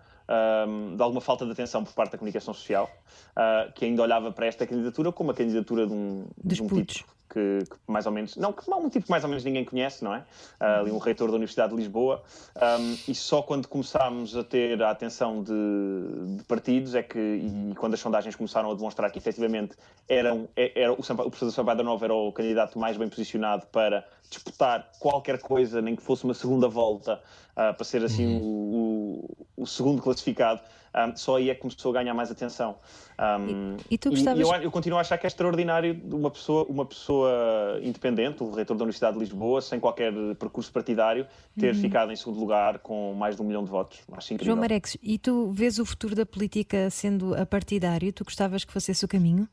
Um, de alguma falta de atenção por parte da comunicação social, uh, que ainda olhava para esta candidatura como a candidatura de um, de um tipo que, que, mais ou menos, não, que um tipo que mais ou menos ninguém conhece, não é? Uh, ali um reitor da Universidade de Lisboa, um, e só quando começámos a ter a atenção de, de, partidos é que, e quando as sondagens começaram a demonstrar que efetivamente eram, é, era, o, o professor Sampaio Nova era o candidato mais bem posicionado para disputar qualquer coisa, nem que fosse uma segunda volta, uh, para ser assim uhum. o, o, o, segundo classificado, um, só aí é que começou a ganhar mais atenção. Um, e, e, tu gostavas... E eu, eu, continuo a achar que é extraordinário uma pessoa, uma pessoa independente, o reitor da Universidade de Lisboa, sem qualquer percurso partidário, ter uhum. ficado em segundo lugar com mais de um milhão de votos. Acho incrível. João Marex, e tu vês o futuro da política sendo a partidário? Tu gostavas que fosse esse o caminho?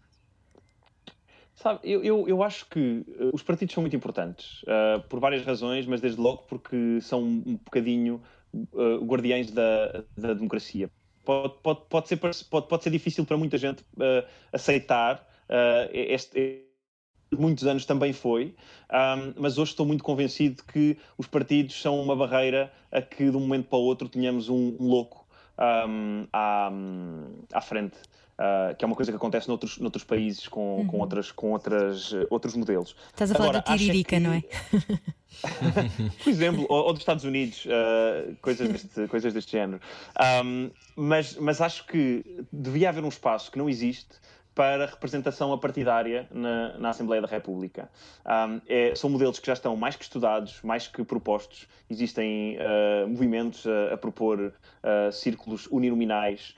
Sabe, eu, eu, eu, acho que uh, os partidos são muito importantes, uh, por várias razões, mas desde logo porque são um bocadinho uh, guardiães da, da democracia. Pode, pode, pode, ser, pode, pode ser difícil para muita gente aceitar este, muitos anos também foi, um, mas hoje estou muito convencido que os partidos são uma barreira a que de um momento para o outro tenhamos um, um louco um, à, à frente. Uh, que é uma coisa que acontece noutros, noutros países com, uhum. com, outras, com outras, uh, outros modelos. Estás a falar Agora, da tiririca, que... não é? Por exemplo, ou, ou, dos Estados Unidos, uh, coisas, deste, coisas deste género. Um, mas, mas acho que devia haver um espaço que não existe para representação apartidária na, na Assembleia da República. Um, é, são modelos que já estão mais que estudados, mais que propostos. Existem uh, movimentos a, a propor uh, círculos uninominais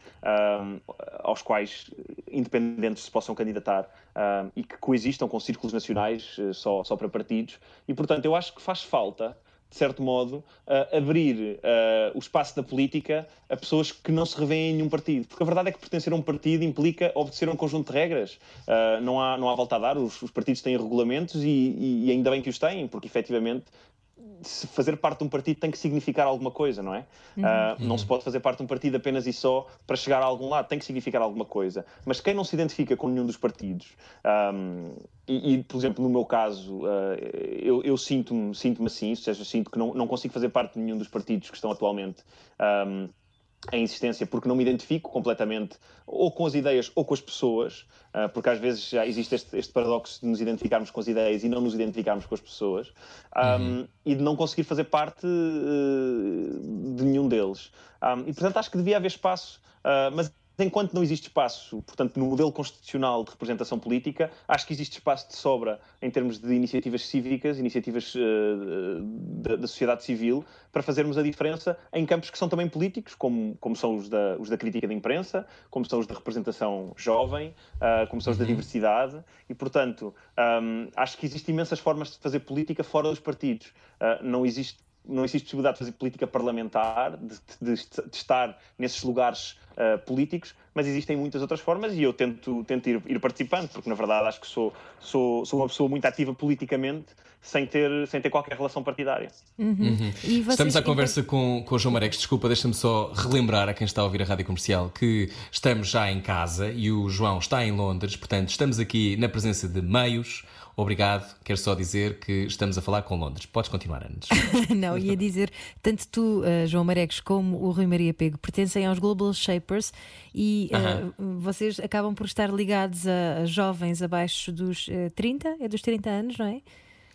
um, aos quais independentes se possam candidatar um, e que coexistam com círculos nacionais uh, só, só para partidos. E, portanto, eu acho que faz falta de certo modo, uh, abrir uh, o espaço da política a pessoas que não se revêem em nenhum partido. Porque a verdade é que pertencer a um partido implica obedecer a um conjunto de regras. Uh, não, há, não há volta a dar, os, os partidos têm regulamentos e, e, ainda bem que os têm, porque efetivamente se fazer parte de um partido tem que significar alguma coisa, não é? Uhum. Uh, não se pode fazer parte de um partido apenas e só para chegar a algum lado, tem que significar alguma coisa. Mas quem não se identifica com nenhum dos partidos, um, e, e, por exemplo, no meu caso, uh, eu, eu sinto-me sinto assim, ou seja, sinto que não, não consigo fazer parte de nenhum dos partidos que estão atualmente. Um, em existência porque não me identifico completamente ou com as ideias ou com as pessoas, porque às vezes já existe este, este paradoxo de nos identificarmos com as ideias e não nos identificarmos com as pessoas, uhum. um, e de não conseguir fazer parte uh, de nenhum deles. Um, e portanto acho que devia haver espaço, uh, mas enquanto não existe espaço, portanto, no modelo constitucional de representação política, acho que existe espaço de sobra em termos de iniciativas cívicas, iniciativas uh, da, da, sociedade civil, para fazermos a diferença em campos que são também políticos, como, como são os da, os da crítica da imprensa, como são os da representação jovem, uh, como são os da uhum. diversidade, e, portanto, um, acho que existem imensas formas de fazer política fora dos partidos. Uh, não existe não existe possibilidade de fazer política parlamentar, de, de, de estar nesses lugares uh, políticos, mas existem muitas outras formas e eu tento, tento ir, ir, participando, porque na verdade acho que sou, sou, sou uma pessoa muito ativa politicamente, sem ter, sem ter qualquer relação partidária. Uhum. Uhum. Estamos à conversa com, com o João Marex. Desculpa, deixa-me só relembrar a quem está a ouvir a rádio comercial que estamos já em casa e o João está em Londres, portanto, estamos aqui na presença de meios Obrigado, quero só dizer que estamos a falar com Londres. Podes continuar antes. Não, ia dizer, tanto tu, uh, João Mareques, como o Rui Maria Pego pertencem aos Global Shapers e uh, vocês acabam por estar ligados a, a jovens abaixo dos uh, eh, 30, é dos 30 anos, não é?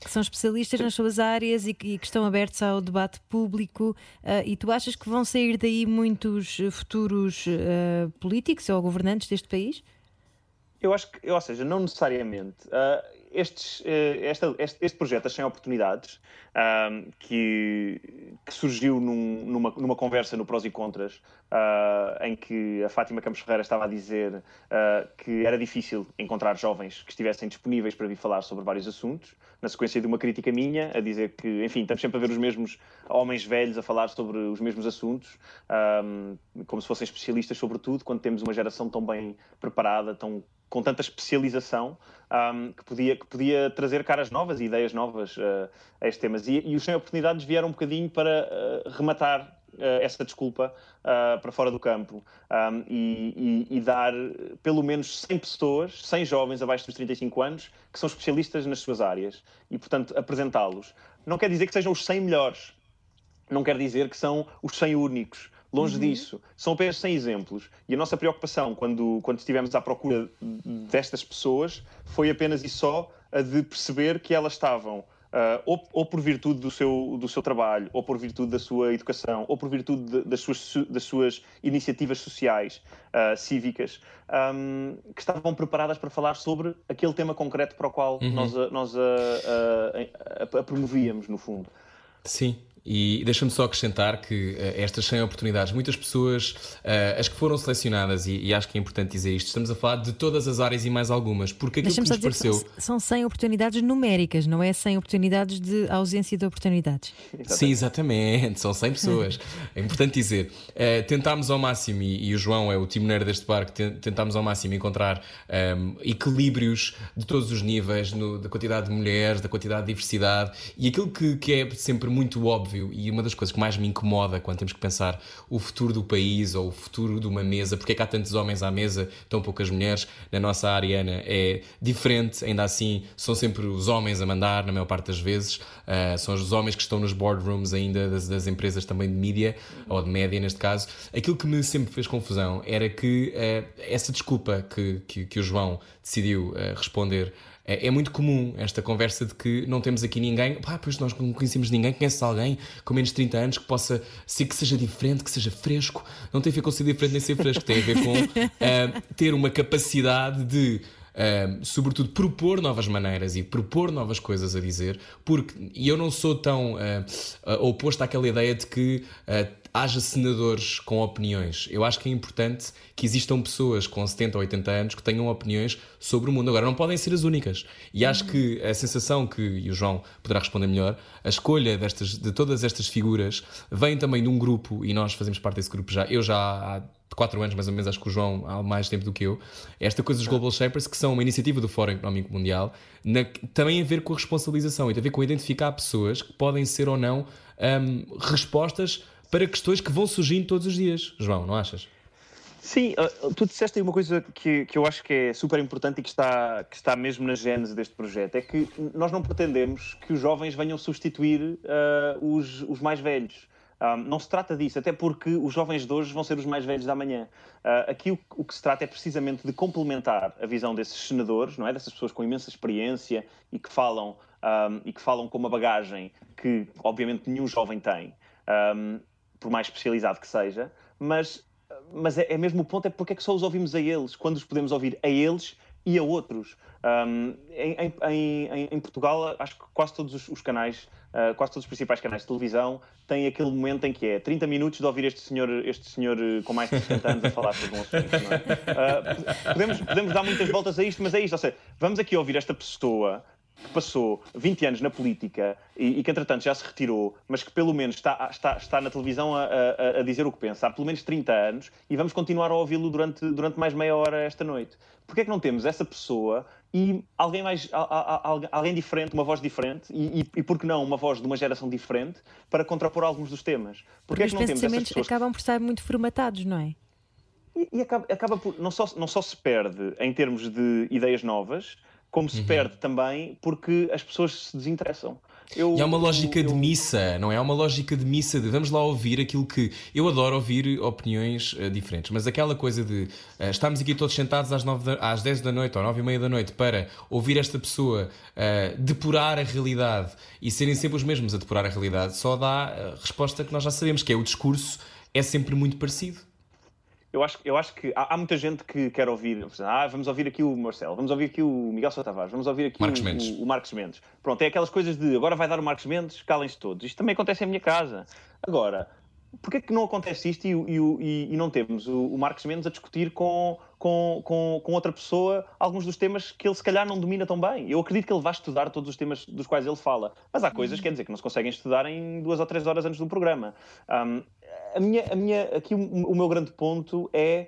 Que são especialistas nas suas áreas e que, e que estão abertos ao debate público. Uh, e tu achas que vão sair daí muitos futuros uh, políticos ou governantes deste país? Eu acho que, ou seja, não necessariamente. Uh, estes, eh, este, este, projeto, As 100 Oportunidades, um, que, que, surgiu num, numa, numa conversa no Prós e Contras, uh, em que a Fátima Campos Ferreira estava a dizer uh, que era difícil encontrar jovens que estivessem disponíveis para vir falar sobre vários assuntos, na sequência de uma crítica minha, a dizer que, enfim, estamos sempre a ver os mesmos homens velhos a falar sobre os mesmos assuntos, um, como se fossem especialistas sobre tudo, quando temos uma geração tão bem preparada, tão com tanta especialização um, que, podia, que podia trazer caras novas e ideias novas uh, a estes temas. E, e os 100 oportunidades vieram um bocadinho para uh, rematar uh, essa desculpa para fora do campo um, e, e, e, dar pelo menos 100 pessoas, 100 jovens abaixo dos 35 anos, que são especialistas nas suas áreas e, portanto, apresentá-los. Não quer dizer que sejam os 100 melhores, não quer dizer que são os 100 únicos, Longe uhum. disso. São apenas 100 exemplos. E a nossa preocupação, quando, quando estivemos à procura destas pessoas, foi apenas e só a de perceber que elas estavam Uh, ou, ou, por virtude do seu, do seu trabalho, ou por virtude da sua educação, ou por virtude de, das, suas, das suas iniciativas sociais, uh, cívicas, um, que estavam preparadas para falar sobre aquele tema concreto para o qual uhum. nós, nós a, a, a, a promovíamos, no fundo. Sim, e deixa-me só acrescentar que uh, estas 100 oportunidades, muitas pessoas, uh, as que foram selecionadas, e, e, acho que é importante dizer isto, estamos a falar de todas as áreas e mais algumas, porque aquilo que nos pareceu. São 100 oportunidades numéricas, não é 100 oportunidades de ausência de oportunidades. Sim, exatamente, são 100 pessoas. é importante dizer. Uh, tentámos ao máximo, e, e, o João é o timoneiro deste barco, tentámos ao máximo encontrar um, ehm, equilíbrios de todos os níveis, no, da quantidade de mulheres, da quantidade de diversidade, e aquilo que, que é sempre muito óbvio óbvio e uma das coisas que mais me incomoda quando temos que pensar o futuro do país ou o futuro de uma mesa, porque é que há tantos homens à mesa, tão poucas mulheres, na nossa área Ana, é diferente, ainda assim são sempre os homens a mandar, na maior parte das vezes, uh, são os homens que estão nos boardrooms ainda das, das, empresas também de mídia, ou de média neste caso. Aquilo que me sempre fez confusão era que uh, essa desculpa que, que, que, o João decidiu uh, responder é, é, muito comum esta conversa de que não temos aqui ninguém, pá, pois nós não conhecemos ninguém, conheces alguém com menos de 30 anos que possa ser que seja diferente, que seja fresco. Não tem a ver com ser diferente nem ser fresco, tem a ver com uh, ter uma capacidade de. Uh, sobretudo propor novas maneiras e propor novas coisas a dizer, porque eu não sou tão uh, oposto àquela ideia de que haja senadores com opiniões. Eu acho que é importante que existam pessoas com 70 ou 80 anos que tenham opiniões sobre o mundo. Agora, não podem ser as únicas. E acho que a sensação que, e o João poderá responder melhor, a escolha destas, de todas estas figuras vem também de um grupo, e nós fazemos parte desse grupo já. Eu já há quatro anos, mais ou menos, acho que o João há mais tempo do que eu. Esta coisa dos Global Shapers, que são uma iniciativa do Fórum Económico Mundial, na, também a ver com a responsabilização e tem a ver com identificar pessoas que podem ser ou não um, respostas para questões que vão surgindo todos os dias. João, não achas? Sim, tu disseste aí uma coisa que, que eu acho que é super importante e que está, que está mesmo na gênese deste projeto: é que nós não pretendemos que os jovens venham substituir uh, os, os mais velhos. Um, ah, não se trata disso, até porque os jovens de hoje vão ser os mais velhos da manhã. Uh, aqui o, o, que se trata é precisamente de complementar a visão desses senadores, não é? Dessas pessoas com imensa experiência e que falam, um, e que falam com uma bagagem que, obviamente, nenhum jovem tem. Um, por mais especializado que seja, mas, mas é, é mesmo o ponto, é porque é que só os ouvimos a eles, quando os podemos ouvir a eles e a outros. Um, em, em, em, Portugal, acho que quase todos os, os canais, uh, quase todos os principais canais de televisão têm aquele momento em que é 30 minutos de ouvir este senhor, este senhor uh, com mais de 60 anos a falar sobre um assunto. É? Uh, podemos, podemos dar muitas voltas a isto, mas é isto. Ou seja, vamos aqui ouvir esta pessoa que passou 20 anos na política e, e, que, entretanto, já se retirou, mas que pelo menos está, está, está na televisão a, a, a, dizer o que pensa há pelo menos 30 anos e vamos continuar a ouvi-lo durante, durante mais meia hora esta noite. Porquê é que não temos essa pessoa e alguém mais alguém diferente, uma voz diferente e, e, e por que não uma voz de uma geração diferente para contrapor alguns dos temas? Porque é que não temos essas pessoas acabam por estar muito formatados, não é? E, e acaba, acaba por não só, não só se perde em termos de ideias novas, como se uhum. perde também porque as pessoas se desinteressam. Eu, e há uma lógica eu, eu... de missa, não é? Há uma lógica de missa de vamos lá ouvir aquilo que. Eu adoro ouvir opiniões uh, diferentes, mas aquela coisa de uh, estamos aqui todos sentados às, 9 da, às 10 da noite ou 9 e meia da noite para ouvir esta pessoa uh, depurar a realidade e serem sempre os mesmos a depurar a realidade, só dá a resposta que nós já sabemos, que é o discurso é sempre muito parecido eu acho, eu acho que há, há, muita gente que quer ouvir. Ah, vamos ouvir aqui o Marcelo, vamos ouvir aqui o Miguel Sousa Tavares, vamos ouvir aqui Marcos o, Mendes. O, o, Marcos Mendes. Pronto, é aquelas coisas de agora vai dar o Marcos Mendes, calem-se todos. Isto também acontece em minha casa. Agora, porquê que não acontece isto e, e, e não temos o, o, Marcos Mendes a discutir com, com, com, com, outra pessoa alguns dos temas que ele se calhar não domina tão bem? Eu acredito que ele vai estudar todos os temas dos quais ele fala, mas há coisas, quer dizer, que não se conseguem estudar em duas ou três horas antes um programa. Um, a minha, a minha, aqui o, o meu grande ponto é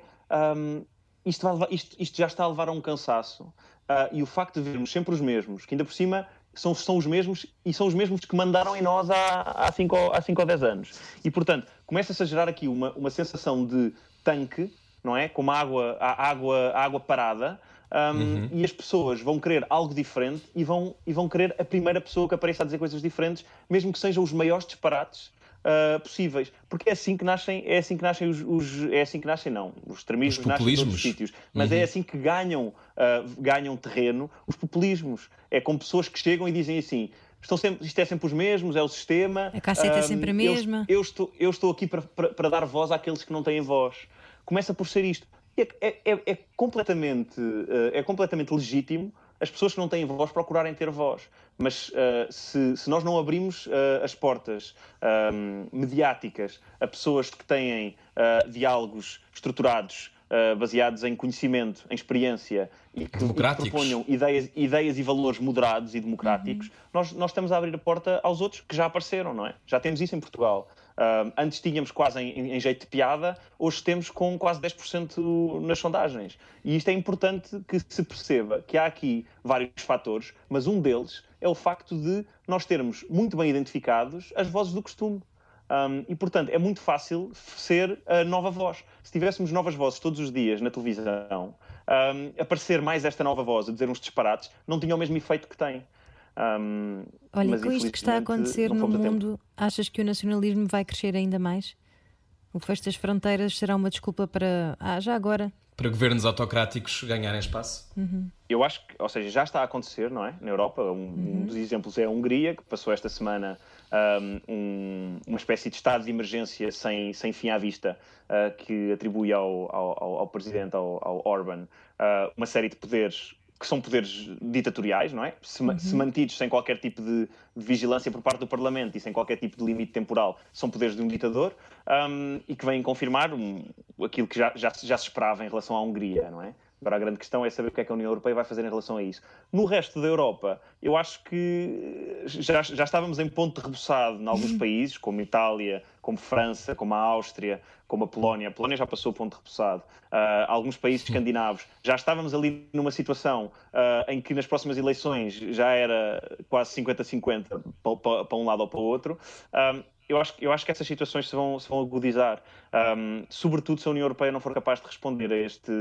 um, isto, isto, isto, já está a levar a um cansaço. Uh, e o facto de vermos sempre os mesmos, que ainda por cima são, são os mesmos e são os mesmos que mandaram em nós há 5 há cinco, ou 10 anos. E, portanto, começa-se a gerar aqui uma, uma sensação de tanque, não é? Como água, a água, a água parada. Um, uhum. E as pessoas vão querer algo diferente e vão, e vão querer a primeira pessoa que apareça a dizer coisas diferentes, mesmo que sejam os maiores disparates uh, possíveis. Porque é assim que nascem, é assim que nascem os, os é assim que nascem, não, os extremismos nascem em outros sítios, mas é uhum. é assim que ganham, uh, ganham terreno os populismos. É com pessoas que chegam e dizem assim, estão sempre, isto é sempre os mesmos, é o sistema. A casseta é sempre a mesma. Eu, eu, estou, eu estou aqui para, para, para, dar voz àqueles que não têm voz. Começa por ser isto. É, é, é, é completamente, é completamente legítimo as pessoas que não têm voz procurarem ter voz. Mas uh, se, se, nós não abrimos uh, as portas um, mediáticas a pessoas que têm uh, diálogos estruturados, baseados em conhecimento, em experiência e que, e que proponham ideias, ideias e valores moderados e democráticos, uhum. nós, nós estamos a abrir a porta aos outros que já apareceram, não é? Já temos isso em Portugal. Uh, antes tínhamos quase em, em, jeito de piada, hoje temos com quase 10% nas sondagens. E isto é importante que se perceba que há aqui vários fatores, mas um deles é o facto de nós termos muito bem identificados as vozes do costume. Um, e, portanto, é muito fácil ser a nova voz. Se tivéssemos novas vozes todos os dias na televisão, um, aparecer mais esta nova voz a dizer uns disparates não tinha o mesmo efeito que tem. Um, Olha, mas, com isto que está a acontecer no mundo, achas que o nacionalismo vai crescer ainda mais? O fecho das fronteiras será uma desculpa para. Ah, já agora. Para governos autocráticos ganharem espaço? Uhum. Eu acho que, ou seja, já está a acontecer, não é? Na Europa, um, uhum. um dos exemplos é a Hungria, que passou esta semana um, uma espécie de estado de emergência sem, sem fim à vista, uh, que atribui ao, ao, ao presidente, ao, ao Orban, uh, uma série de poderes que são poderes ditatoriais, não é? Se, uhum. se mantidos sem qualquer tipo de, de, vigilância por parte do Parlamento e sem qualquer tipo de limite temporal, são poderes de um ditador um, e que vêm confirmar um, aquilo que já, já, já, se esperava em relação à Hungria, não é? Agora a grande questão é saber o que é que a União Europeia vai fazer em relação a isso. No resto da Europa, eu acho que já, já estávamos em ponto de rebuçado em alguns países, como Itália, como França, como a Áustria, como a Polónia. A Polónia já passou o ponto de. Uh, alguns países escandinavos. Já estávamos ali numa situação uh, em que nas próximas eleições já era quase 50-50 para, para um lado ou para o outro. Um, eu acho, eu acho que essas situações se vão, se vão agudizar, um, sobretudo se a União Europeia não for capaz de responder a este,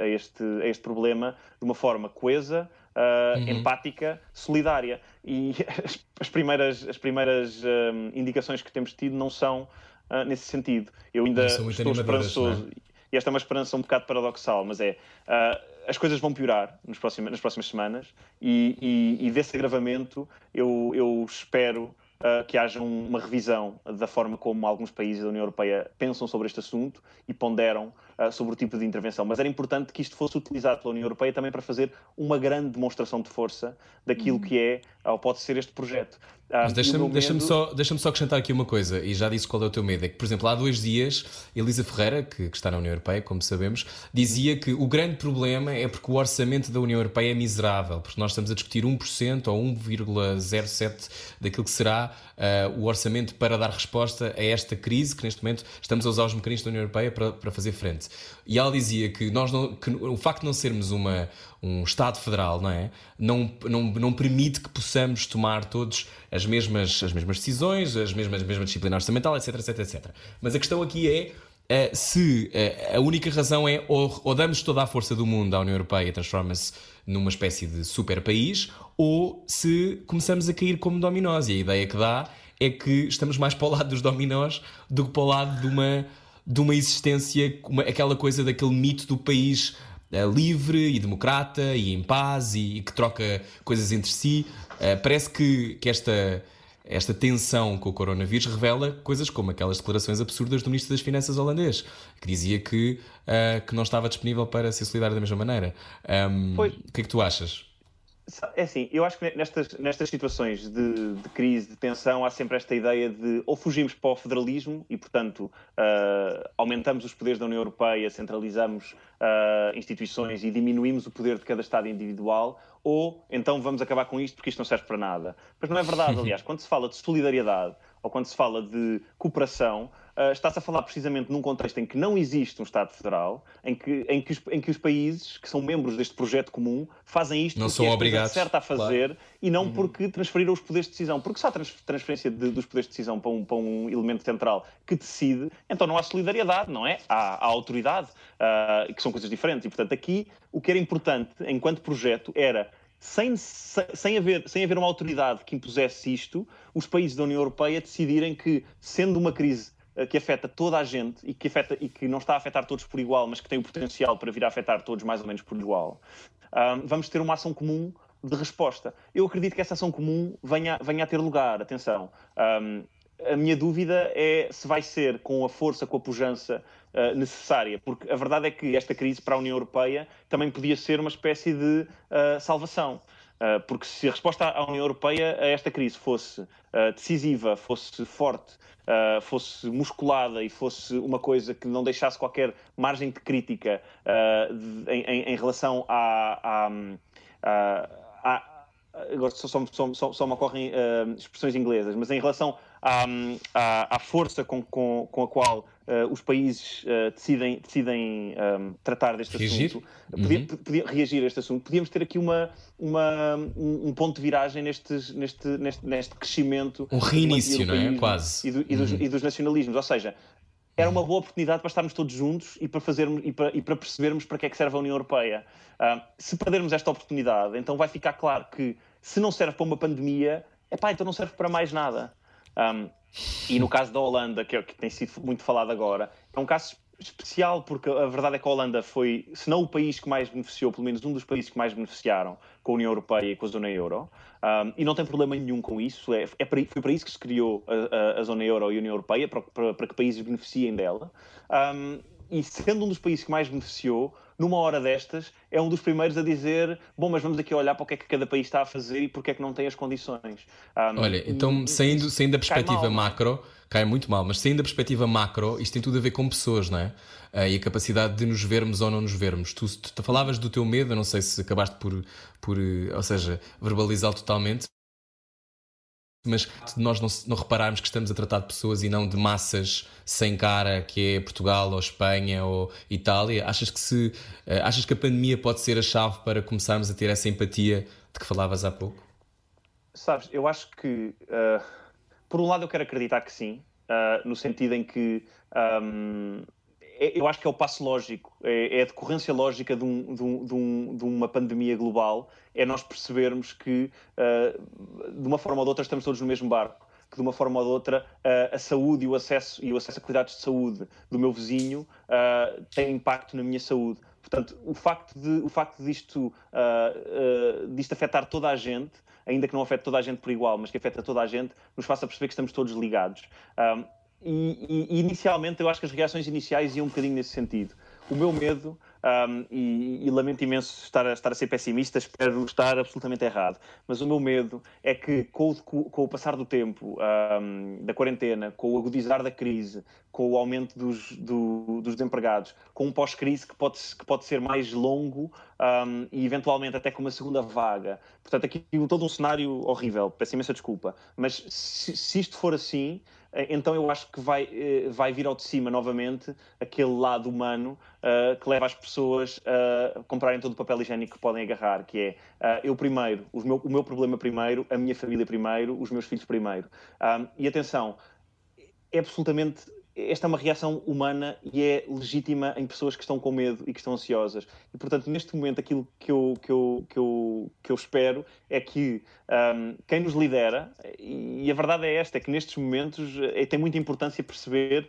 a este, a este problema de uma forma coesa, uh, uhum. empática, solidária. E as, as primeiras, as primeiras um, indicações que temos tido não são uh, nesse sentido. Eu ainda estou esperançoso. É? E esta é uma esperança um bocado paradoxal, mas é. Uh, as coisas vão piorar nos próximos, nas próximas semanas e, e, e desse agravamento eu, eu espero uh, que haja um, uma revisão da forma como alguns países da União Europeia pensam sobre este assunto e ponderam uh, sobre o tipo de intervenção. Mas era importante que isto fosse utilizado pela União Europeia também para fazer uma grande demonstração de força daquilo uhum. que é ou pode ser este projeto. Ah, Mas deixa-me deixa só, deixa só acrescentar aqui uma coisa, e já disse qual é o teu medo. É que, por exemplo, há dois dias, Elisa Ferreira, que, que, está na União Europeia, como sabemos, dizia que o grande problema é porque o orçamento da União Europeia é miserável, porque nós estamos a discutir 1% ou 1,07% daquilo que será uh, o orçamento para dar resposta a esta crise, que neste momento estamos a usar os mecanismos da União Europeia para, para fazer frente. E ela dizia que, nós não, que o facto de não sermos uma, um Estado federal, não é? Não, não, não permite que possamos tomar todos as mesmas, as mesmas decisões, as mesmas, a mesma disciplina orçamental, etc, etc, etc. Mas a questão aqui é uh, se uh, a única razão é ou, ou, damos toda a força do mundo à União Europeia e transforma-se numa espécie de super país, ou se começamos a cair como dominós. E a ideia que dá é que estamos mais para o lado dos dominós do que para o lado de uma, de uma existência, uma, aquela coisa daquele mito do país uh, livre e democrata e em paz e, e que troca coisas entre si. Uh, parece que, que esta, esta tensão com o coronavírus revela coisas como aquelas declarações absurdas do Ministro das Finanças holandês, que dizia que, uh, que não estava disponível para ser solidário da mesma maneira. Um, o que é que tu achas? É assim, eu acho que nestas, nestas situações de, de, crise, de tensão, há sempre esta ideia de ou fugimos para o federalismo e, portanto, uh, aumentamos os poderes da União Europeia, centralizamos uh, instituições e diminuímos o poder de cada Estado individual, ou então vamos acabar com isto porque isto não serve para nada. Mas não é verdade, aliás, quando se fala de solidariedade ou quando se fala de cooperação, uh, está-se a falar precisamente num contexto em que não existe um Estado federal, em que, em que, os, em que os países que são membros deste projeto comum fazem isto não porque são é obrigados certa a fazer claro. e não uhum. porque transferiram os poderes de decisão. Porque se há transferência de, dos poderes de decisão para um, para um elemento central que decide, então não há solidariedade, não é? Há, há autoridade, uh, que são coisas diferentes. E, portanto, aqui o que era importante enquanto projeto era sem, sem, haver, sem haver uma autoridade que impusesse isto, os países da União Europeia decidirem que, sendo uma crise que afeta toda a gente e que, afeta, e que não está a afetar todos por igual, mas que tem o potencial para vir a afetar todos mais ou menos por igual, um, vamos ter uma ação comum de resposta. Eu acredito que essa ação comum venha, venha a ter lugar, atenção. Um, a minha dúvida é se vai ser com a força, com a pujança uh, necessária, porque a verdade é que esta crise para a União Europeia também podia ser uma espécie de uh, salvação. Uh, porque se a resposta à União Europeia a esta crise fosse decisiva, fosse forte, fosse musculada e fosse uma coisa que não deixasse qualquer margem de crítica em, relação à, à, à agora só, só, só, só me ocorrem expressões inglesas, mas em relação à, à, à força com, com, com, a qual uh, os países uh, decidem, decidem um, tratar deste reagir? assunto, podia, uhum. podia, reagir a este assunto, podíamos ter aqui uma, uma, um, um ponto de viragem nestes, neste, neste, neste crescimento. Um reinício, não é? Quase. E, do, e, dos, uhum. e dos nacionalismos, ou seja, era uma boa oportunidade para estarmos todos juntos e para, fazermos, e para, e para percebermos para que é que serve a União Europeia. Uh, se perdermos esta oportunidade, então vai ficar claro que se não serve para uma pandemia, é pá, então não serve para mais nada. Um, e no caso da Holanda, que, é, que tem sido muito falado agora, é um caso especial porque a verdade é que a Holanda foi, se não o país que mais beneficiou, pelo menos um dos países que mais beneficiaram com a União Europeia e com a zona euro, um, e não tem problema nenhum com isso, é, é para, foi para isso que se criou a, a, a, zona euro e a União Europeia, para, para, para que países beneficiem dela. Um, e sendo um dos países que mais beneficiou, numa hora destas, é um dos primeiros a dizer: bom, mas vamos aqui olhar para o que é que cada país está a fazer e porque é que não tem as condições. Um, Olha, então, saindo, saindo da perspectiva mal, macro, cai muito mal, mas saindo da perspectiva macro, isto tem tudo a ver com pessoas, não é? Uh, e a capacidade de nos vermos ou não nos vermos. Tu, tu, tu falavas do teu medo, eu não sei se acabaste por, por ou seja, verbalizá-lo totalmente, mas nós não, não, repararmos que estamos a tratar de pessoas e não de massas sem cara, que é Portugal ou Espanha ou Itália, achas que, se, eh, achas que a pandemia pode ser a chave para começarmos a ter essa empatia de que falavas há pouco? Sabes, eu acho que, uh, por um lado, eu quero acreditar que sim, uh, no sentido em que um, é, eu acho que é o passo lógico, é, é a decorrência lógica de, um, de, um, de, uma pandemia global, é nós percebermos que, uh, de uma forma ou de outra, estamos todos no mesmo barco que de uma forma ou de outra uh, a saúde e o acesso e o acesso a cuidados de saúde do meu vizinho uh, tem impacto na minha saúde. Portanto, o facto de o facto disto, disto afetar toda a gente, ainda que não afete toda a gente por igual, mas que afeta toda a gente, nos faça perceber que estamos todos ligados. E, e, inicialmente eu acho que as reações iniciais iam um bocadinho nesse sentido. O meu medo, um, e, e, lamento imenso estar a, estar a ser pessimista, espero estar absolutamente errado, mas o meu medo é que com o, com o passar do tempo, um, da quarentena, com o agudizar da crise, com o aumento dos, do, dos desempregados, com um pós-crise que pode, que pode ser mais longo um, e eventualmente até com uma segunda vaga. Portanto, aqui todo um cenário horrível, peço imensa desculpa, mas se, se isto for assim, então eu acho que vai, eh, vai vir ao de cima novamente aquele lado humano uh, que leva as pessoas a comprarem todo o papel higiênico que podem agarrar, que é uh, eu primeiro, o meu, o meu problema primeiro, a minha família primeiro, os meus filhos primeiro. Um, e atenção, é absolutamente esta é uma reação humana e é legítima em pessoas que estão com medo e que estão ansiosas. E, portanto, neste momento, aquilo que eu, que eu, que eu, que eu espero é que um, quem nos lidera, e a verdade é esta, é que nestes momentos é, tem muita importância perceber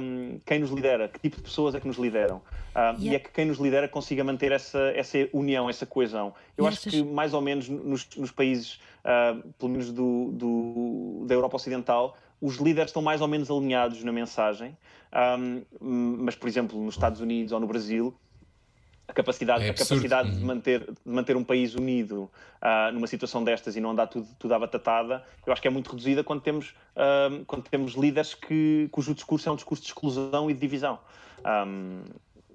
um, quem nos lidera, que tipo de pessoas é que nos lideram. Um, yeah. E é que quem nos lidera consiga manter essa, essa união, essa coesão. Eu acho que, mais ou menos, nos, nos países, uh, pelo menos do, do, da Europa Ocidental, os líderes estão mais ou menos alinhados na mensagem, um, mas, por exemplo, nos Estados Unidos ou no Brasil, a capacidade, é a capacidade de, uhum. manter, de manter um país unido uh, numa situação destas e não andar tudo, tudo à batatada, eu acho que é muito reduzida quando temos, quando temos líderes que, cujo discurso é um discurso de exclusão e de divisão. Um,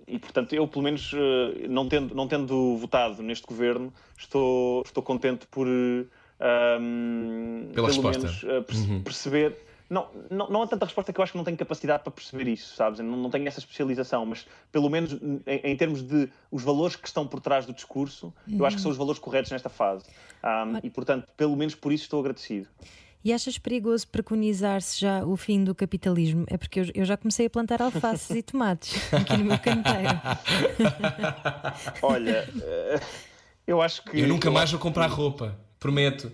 e, portanto, eu, pelo menos, uh, não, tendo, não tendo votado neste governo, estou, estou contente por, um, Pela pelo resposta. menos, uh, perce uhum. perceber não, não, não há tanta resposta que eu acho que não tenho capacidade para perceber isso, sabes? não, não tenho essa especialização, mas pelo menos em, em, termos de os valores que estão por trás do discurso, uhum. eu acho que são os valores corretos nesta fase. Um, mas... E portanto, pelo menos por isso estou agradecido. E achas perigoso preconizar-se já o fim do capitalismo? É porque eu, eu já comecei a plantar alfaces e tomates aqui no meu canteiro. Olha. Uh Eu acho que. Eu nunca eu mais vou comprar roupa, prometo.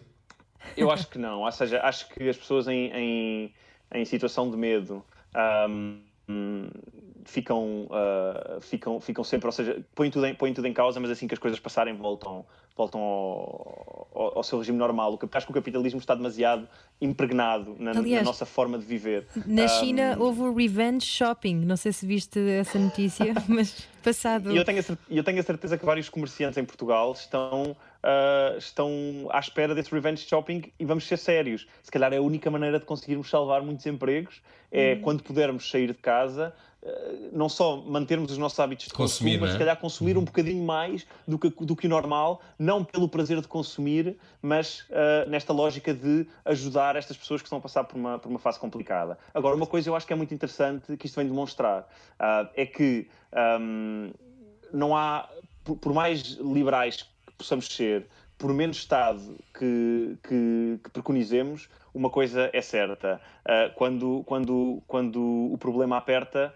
Eu acho que não. Ou seja, acho que as pessoas em, em, em situação de medo. Um, ficam, uh, ficam, ficam sempre, ou seja, põem tudo, em, põem tudo em causa, mas assim que as coisas passarem voltam, voltam ao, ao, ao, seu regime normal. Acho que o capitalismo está demasiado impregnado na, Aliás, na nossa forma de viver. Na um, China houve o revenge shopping, não sei se viste essa notícia, mas passado. E eu tenho, a, eu tenho a certeza que vários comerciantes em Portugal estão. Uh, estão à espera desse revenge shopping e vamos ser sérios. Se calhar é a única maneira de conseguirmos salvar muitos empregos é hum. quando pudermos sair de casa, eh, não só mantermos os nossos hábitos de consumir, consumo, mas se calhar consumir um uhum. bocadinho mais do que, do que o normal, não pelo prazer de consumir, mas uh, nesta lógica de ajudar estas pessoas que estão a passar por uma, por uma fase complicada. Agora, uma coisa eu acho que é muito interessante que isto vem demonstrar uh, é que um, não há, por, por mais liberais possamos ser, por menos Estado que, que, que preconizemos, uma coisa é certa. Uh, quando, quando, quando o problema aperta,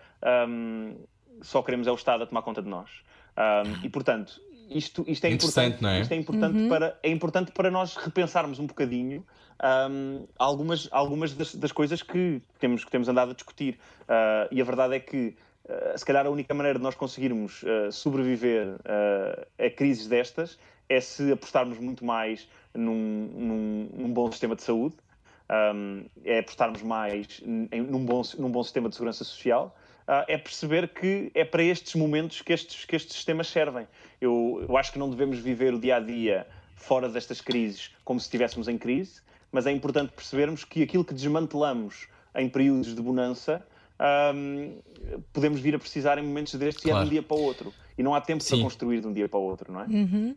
um, só queremos é o Estado a tomar conta de nós. Um, e, portanto, isto, isto é importante, é? Isto é importante, uhum. para, é importante para nós repensarmos um bocadinho um, algumas, algumas das, das, coisas que temos, que temos andado a discutir. Uh, e a verdade é que, uh, se calhar, a única maneira de nós conseguirmos uh, sobreviver a crises destas é se apostarmos muito mais num, num, num bom sistema de saúde, um, é apostarmos mais em, num, bom, num bom sistema de segurança social, uh, é perceber que é para estes momentos que estes, que estes sistemas servem. Eu, eu acho que não devemos viver o dia a dia fora destas crises como se estivéssemos em crise, mas é importante percebermos que aquilo que desmantelamos em períodos de bonança um, podemos vir a precisar em momentos destes claro. e é de um dia para o outro. E não há tempo Sim. para construir de um dia para o outro, não é? Uhum.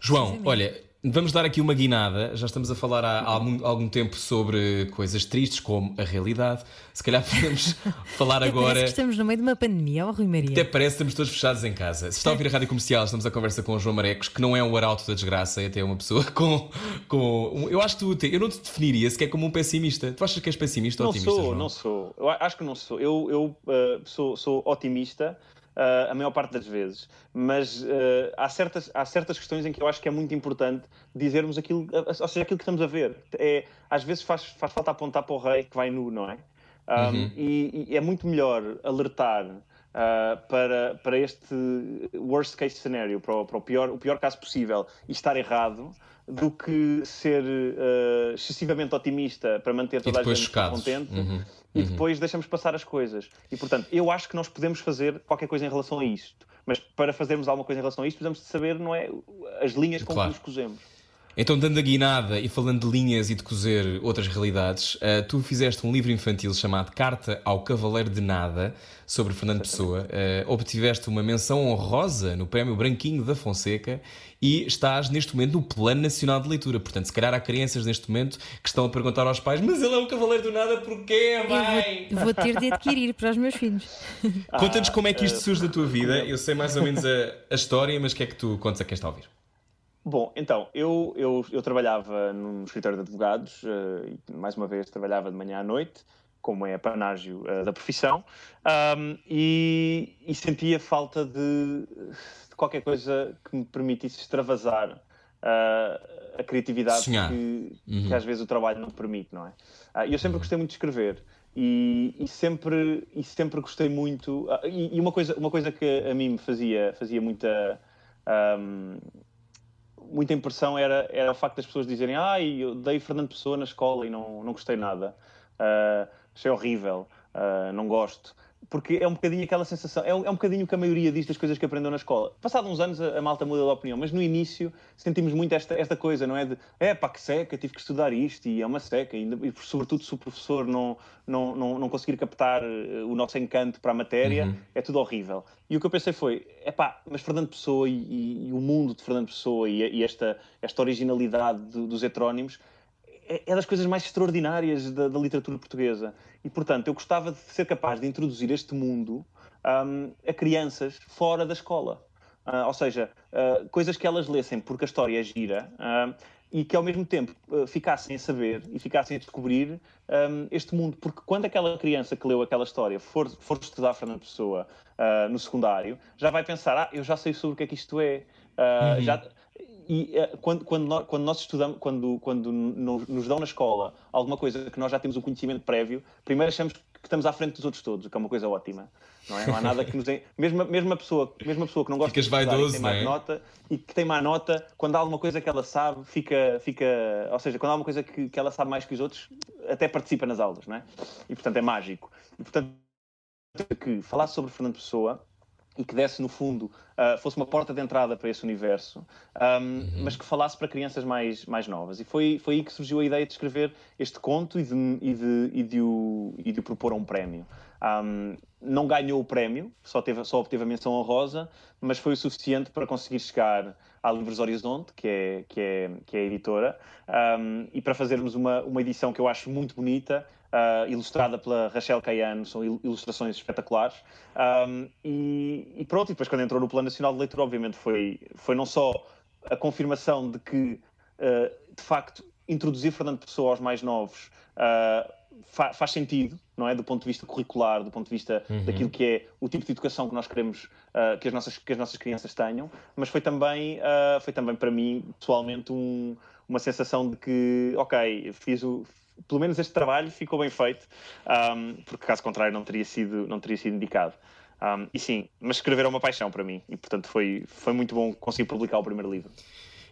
João, olha, Vamos dar aqui uma guinada. Já estamos a falar há, algum, algum, tempo sobre coisas tristes, como a realidade. Se calhar podemos falar agora. Parece que estamos no meio de uma pandemia, oh, Rui Maria. Até parece que estamos todos fechados em casa. Se está a ouvir a rádio comercial, estamos a conversa com o João Marecos, que não é um arauto da desgraça, é até uma pessoa com. com eu acho que tu. Eu não te definiria sequer como um pessimista. Tu achas que és pessimista ou otimista? Não sou, João? não sou. Eu acho que não sou. Eu, eu uh, sou, sou otimista uh, a maior parte das vezes. Mas uh, há, certas, há certas questões em que eu acho que é muito importante dizermos aquilo, ou seja, aquilo que estamos a ver. É, às vezes faz, faz falta apontar para o rei que vai nu, não é? Um, uhum. e, e, é muito melhor alertar uh, para, para este worst case scenario, para, o, para o, pior, o pior caso possível e estar errado, do que ser uh, excessivamente otimista para manter toda a gente chocados. contente. Uhum e uhum. depois deixamos passar as coisas. E, portanto, eu acho que nós podemos fazer qualquer coisa em relação a isto. Mas para fazermos alguma coisa em relação a isto, precisamos de saber não é, as linhas com claro. que nos cozemos. Então, dando a guinada e falando de linhas e de cozer outras realidades, uh, tu fizeste um livro infantil chamado Carta ao Cavaleiro de Nada, sobre Fernando Pessoa. Uh, obtiveste uma menção honrosa no Prémio Branquinho da Fonseca e estás neste momento no Plano Nacional de Leitura. Portanto, se calhar há crianças neste momento que estão a perguntar aos pais: Mas ele é um Cavaleiro do Nada, porquê, mãe? Vou, vou ter de adquirir para os meus filhos. Conta-nos como é que isto surge da tua vida. Eu sei mais ou menos a, a história, mas o que é que tu contas a quem está a ouvir? Bom, então, eu, eu, eu trabalhava num escritório de advogados, uh, mais uma vez trabalhava de manhã à noite, como é a panágio uh, da profissão, um, e, e, sentia falta de, de, qualquer coisa que me permitisse extravasar uh, a criatividade que, uhum. que, às vezes o trabalho não permite, não é? E eu sempre uhum. gostei muito de escrever. E, e, sempre, e sempre gostei muito. E, e, uma, coisa, uma coisa que a mim me fazia, fazia muita. Um, muita impressão era, era o facto das pessoas dizerem ah, eu dei Fernando Pessoa na escola e não, não gostei nada. Uh, achei horrível, uh, não gosto porque é um bocadinho aquela sensação, é um, é um bocadinho que a maioria diz das coisas que aprendeu na escola. Passados uns anos a, a, malta muda de opinião, mas no início sentimos muito esta, esta coisa, não é? De, é pá, que seca, tive que estudar isto e é uma seca, e, e sobretudo se o professor não, não, não, não conseguir captar uh, o nosso encanto para a matéria, uhum. é tudo horrível. E o que eu pensei foi, é pá, mas Fernando Pessoa e, e, e, o mundo de Fernando Pessoa e, e esta, esta originalidade do, dos heterónimos é, é das coisas mais extraordinárias da, da, literatura portuguesa. E, portanto, eu gostava de ser capaz de introduzir este mundo um, a crianças fora da escola. Uh, ou seja, uh, coisas que elas lessem porque a história é gira uh, e que ao mesmo tempo ficassem a saber e ficassem a descobrir um, este mundo. Porque quando aquela criança que leu aquela história for, for estudar Fernando Pessoa no secundário, já vai pensar: ah, eu já sei sobre o que é que isto é. Uhum. já, e uh, quando, quando, nós, quando nós estudamos, quando, quando nos dão na escola alguma coisa que nós já temos um conhecimento prévio, primeiro achamos que estamos à frente dos outros todos, o que é uma coisa ótima. Não, é? não há nada que nos. Mesmo, mesmo, a pessoa, mesmo a pessoa que não gosta Ficas de estudar vaidoso, e tem má é? nota e que tem má nota, quando há alguma coisa que ela sabe, fica. fica ou seja, quando há alguma coisa que, que ela sabe mais que os outros, até participa nas aulas, não é? E portanto é mágico. E portanto, que falar sobre Fernando Pessoa e que desse, no fundo, uh, fosse uma porta de entrada para esse universo, um, uhum. mas que falasse para crianças mais, mais novas. E foi, foi aí que surgiu a ideia de escrever este conto e de, e de, e de, o, e de o propor a um prémio. Um, não ganhou o prémio, só, teve, só obteve a menção honrosa, mas foi o suficiente para conseguir chegar à Livros Horizonte, que é, que é, que é a editora, um, e para fazermos uma, uma edição que eu acho muito bonita, uh, ilustrada pela Rachel Caiano, são ilustrações espetaculares. Um, e, e, pronto, e depois quando entrou no Plano Nacional de Leitura, obviamente foi, foi não só a confirmação de que, uh, de facto, introduzir Fernando Pessoa aos mais novos uh, fa faz sentido, não é? Do ponto de vista curricular, do ponto de vista uhum. daquilo que é o tipo de educação que nós queremos que, as nossas, que as nossas crianças tenham, mas foi também, foi também para mim, pessoalmente, um, uma sensação de que, ok, fiz o, pelo menos este trabalho ficou bem feito, um, porque caso contrário não teria sido, não teria sido indicado. Um, e sim, mas escrever é uma paixão para mim e, portanto, foi, foi muito bom conseguir publicar o primeiro livro.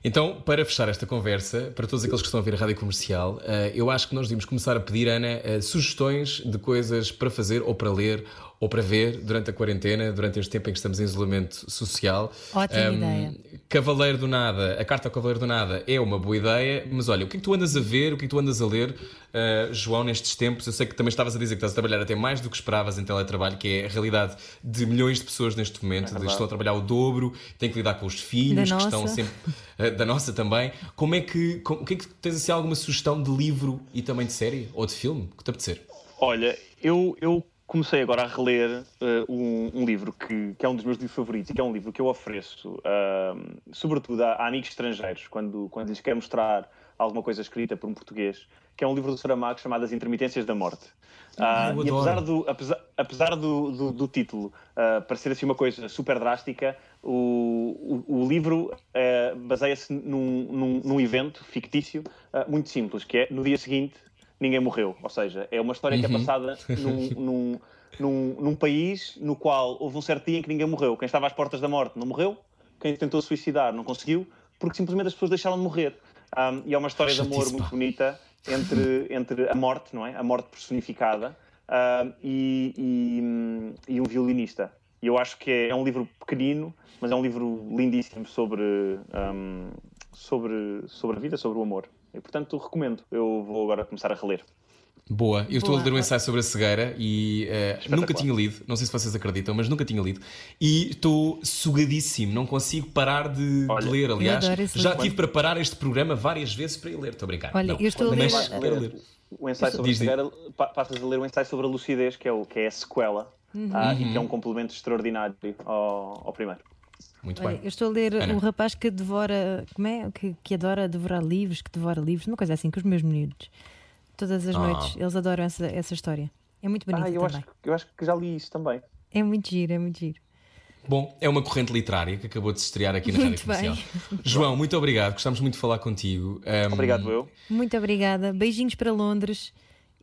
Então, para fechar esta conversa, para todos aqueles que estão a ver a rádio comercial, eh, eu acho que nós devíamos começar a pedir, Ana, eh, sugestões de coisas para fazer ou para ler ou para ver durante a quarentena, durante este tempo em que estamos em isolamento social. Ótima um, ideia. Cavaleiro do Nada, a carta ao Cavaleiro do Nada é uma boa ideia, mas olha, o que é que tu andas a ver, o que é que tu andas a ler, uh, João, nestes tempos? Eu sei que também estavas a dizer que estás a trabalhar até mais do que esperavas em teletrabalho, que é a realidade de milhões de pessoas neste momento, é estão a trabalhar o dobro, têm que lidar com os filhos, da que nossa. estão sempre. Uh, da nossa também. Como é que. o que é que tens assim alguma sugestão de livro e também de série ou de filme que te apetecer? Olha, eu, eu comecei agora a reler uh, um, um, livro que, que, é um dos meus livros favoritos e que é um livro que eu ofereço, uh, sobretudo a, a, amigos estrangeiros, quando, quando lhes quero mostrar alguma coisa escrita por um português, que é um livro do Saramago chamado As Intermitências da Morte. Uh, e apesar do, apesar, apesar do, do, do título uh, parecer assim uma coisa super drástica, o, o, o livro uh, baseia-se num, num, num, evento fictício muito simples, que é no dia seguinte ninguém morreu. Ou seja, é uma história uhum. que é uhum. passada num, num, num, num, país no qual houve um certo dia em que ninguém morreu. Quem estava às portas da morte não morreu, quem tentou suicidar não conseguiu, porque simplesmente as pessoas deixaram de morrer. Um, e é uma história de amor muito bonita entre, entre a morte, não é? A morte personificada uh, e, e, e, um violinista. E eu acho que é, é, um livro pequenino, mas é um livro lindíssimo sobre, um, sobre, sobre a vida, sobre o amor. E portanto recomendo. Eu vou agora começar a reler. Boa, eu Boa. estou a ler um ensaio sobre a cegueira e uh, nunca tinha lido, não sei se vocês acreditam, mas nunca tinha lido. E estou sugadíssimo, não consigo parar de, Olha, de ler. Aliás, já tive para parar este programa várias vezes para ir ler, estou a brincar. Olha, não, eu estou a ler, ler. O ensaio sobre Diz, a cegueira, passas a ler o ensaio sobre a lucidez, que é, o, que é a sequela, uhum. uh, e que é um complemento extraordinário ao, ao primeiro. Muito Olha, bem. Eu estou a ler Ana. um rapaz que devora, como é? Que, que adora devorar livros, que devora livros, uma coisa assim, com os meus miúdos. Todas as ah. noites, eles adoram essa, essa história. É muito bonito ah, eu também. Acho, eu acho que já li isso também. É muito giro, é muito giro. Bom, é uma corrente literária que acabou de se estrear aqui na Rádio Comercial. João, muito obrigado, gostamos muito de falar contigo. Um... Obrigado, eu. Muito obrigada. Beijinhos para Londres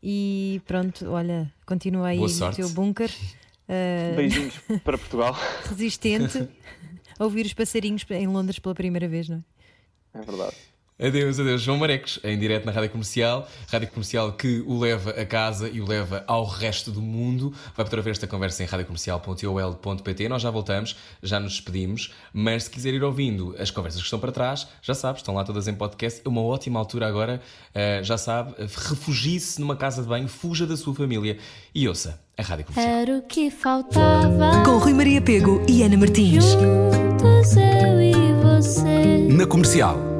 e pronto, olha, continua aí no teu bunker. Uh... Beijinhos para Portugal. Resistente. a ouvir os passarinhos em Londres pela primeira vez, não é? É verdade. Adeus, adeus. João Marecos, em direto na Rádio Comercial. Rádio Comercial que o leva a casa e o leva ao resto do mundo. Vai poder ver esta conversa em radiocomercial.ol.pt. Nós já voltamos, já nos despedimos. Mas se quiser ir ouvindo as conversas que estão para trás, já sabe, estão lá todas em podcast. É uma ótima altura agora, uh, já sabe. Refugie-se numa casa de banho, fuja da sua família e ouça a Rádio Comercial. Era o que faltava. Com Rui Maria Pego e Ana Martins. Juntos eu e você. Na Comercial.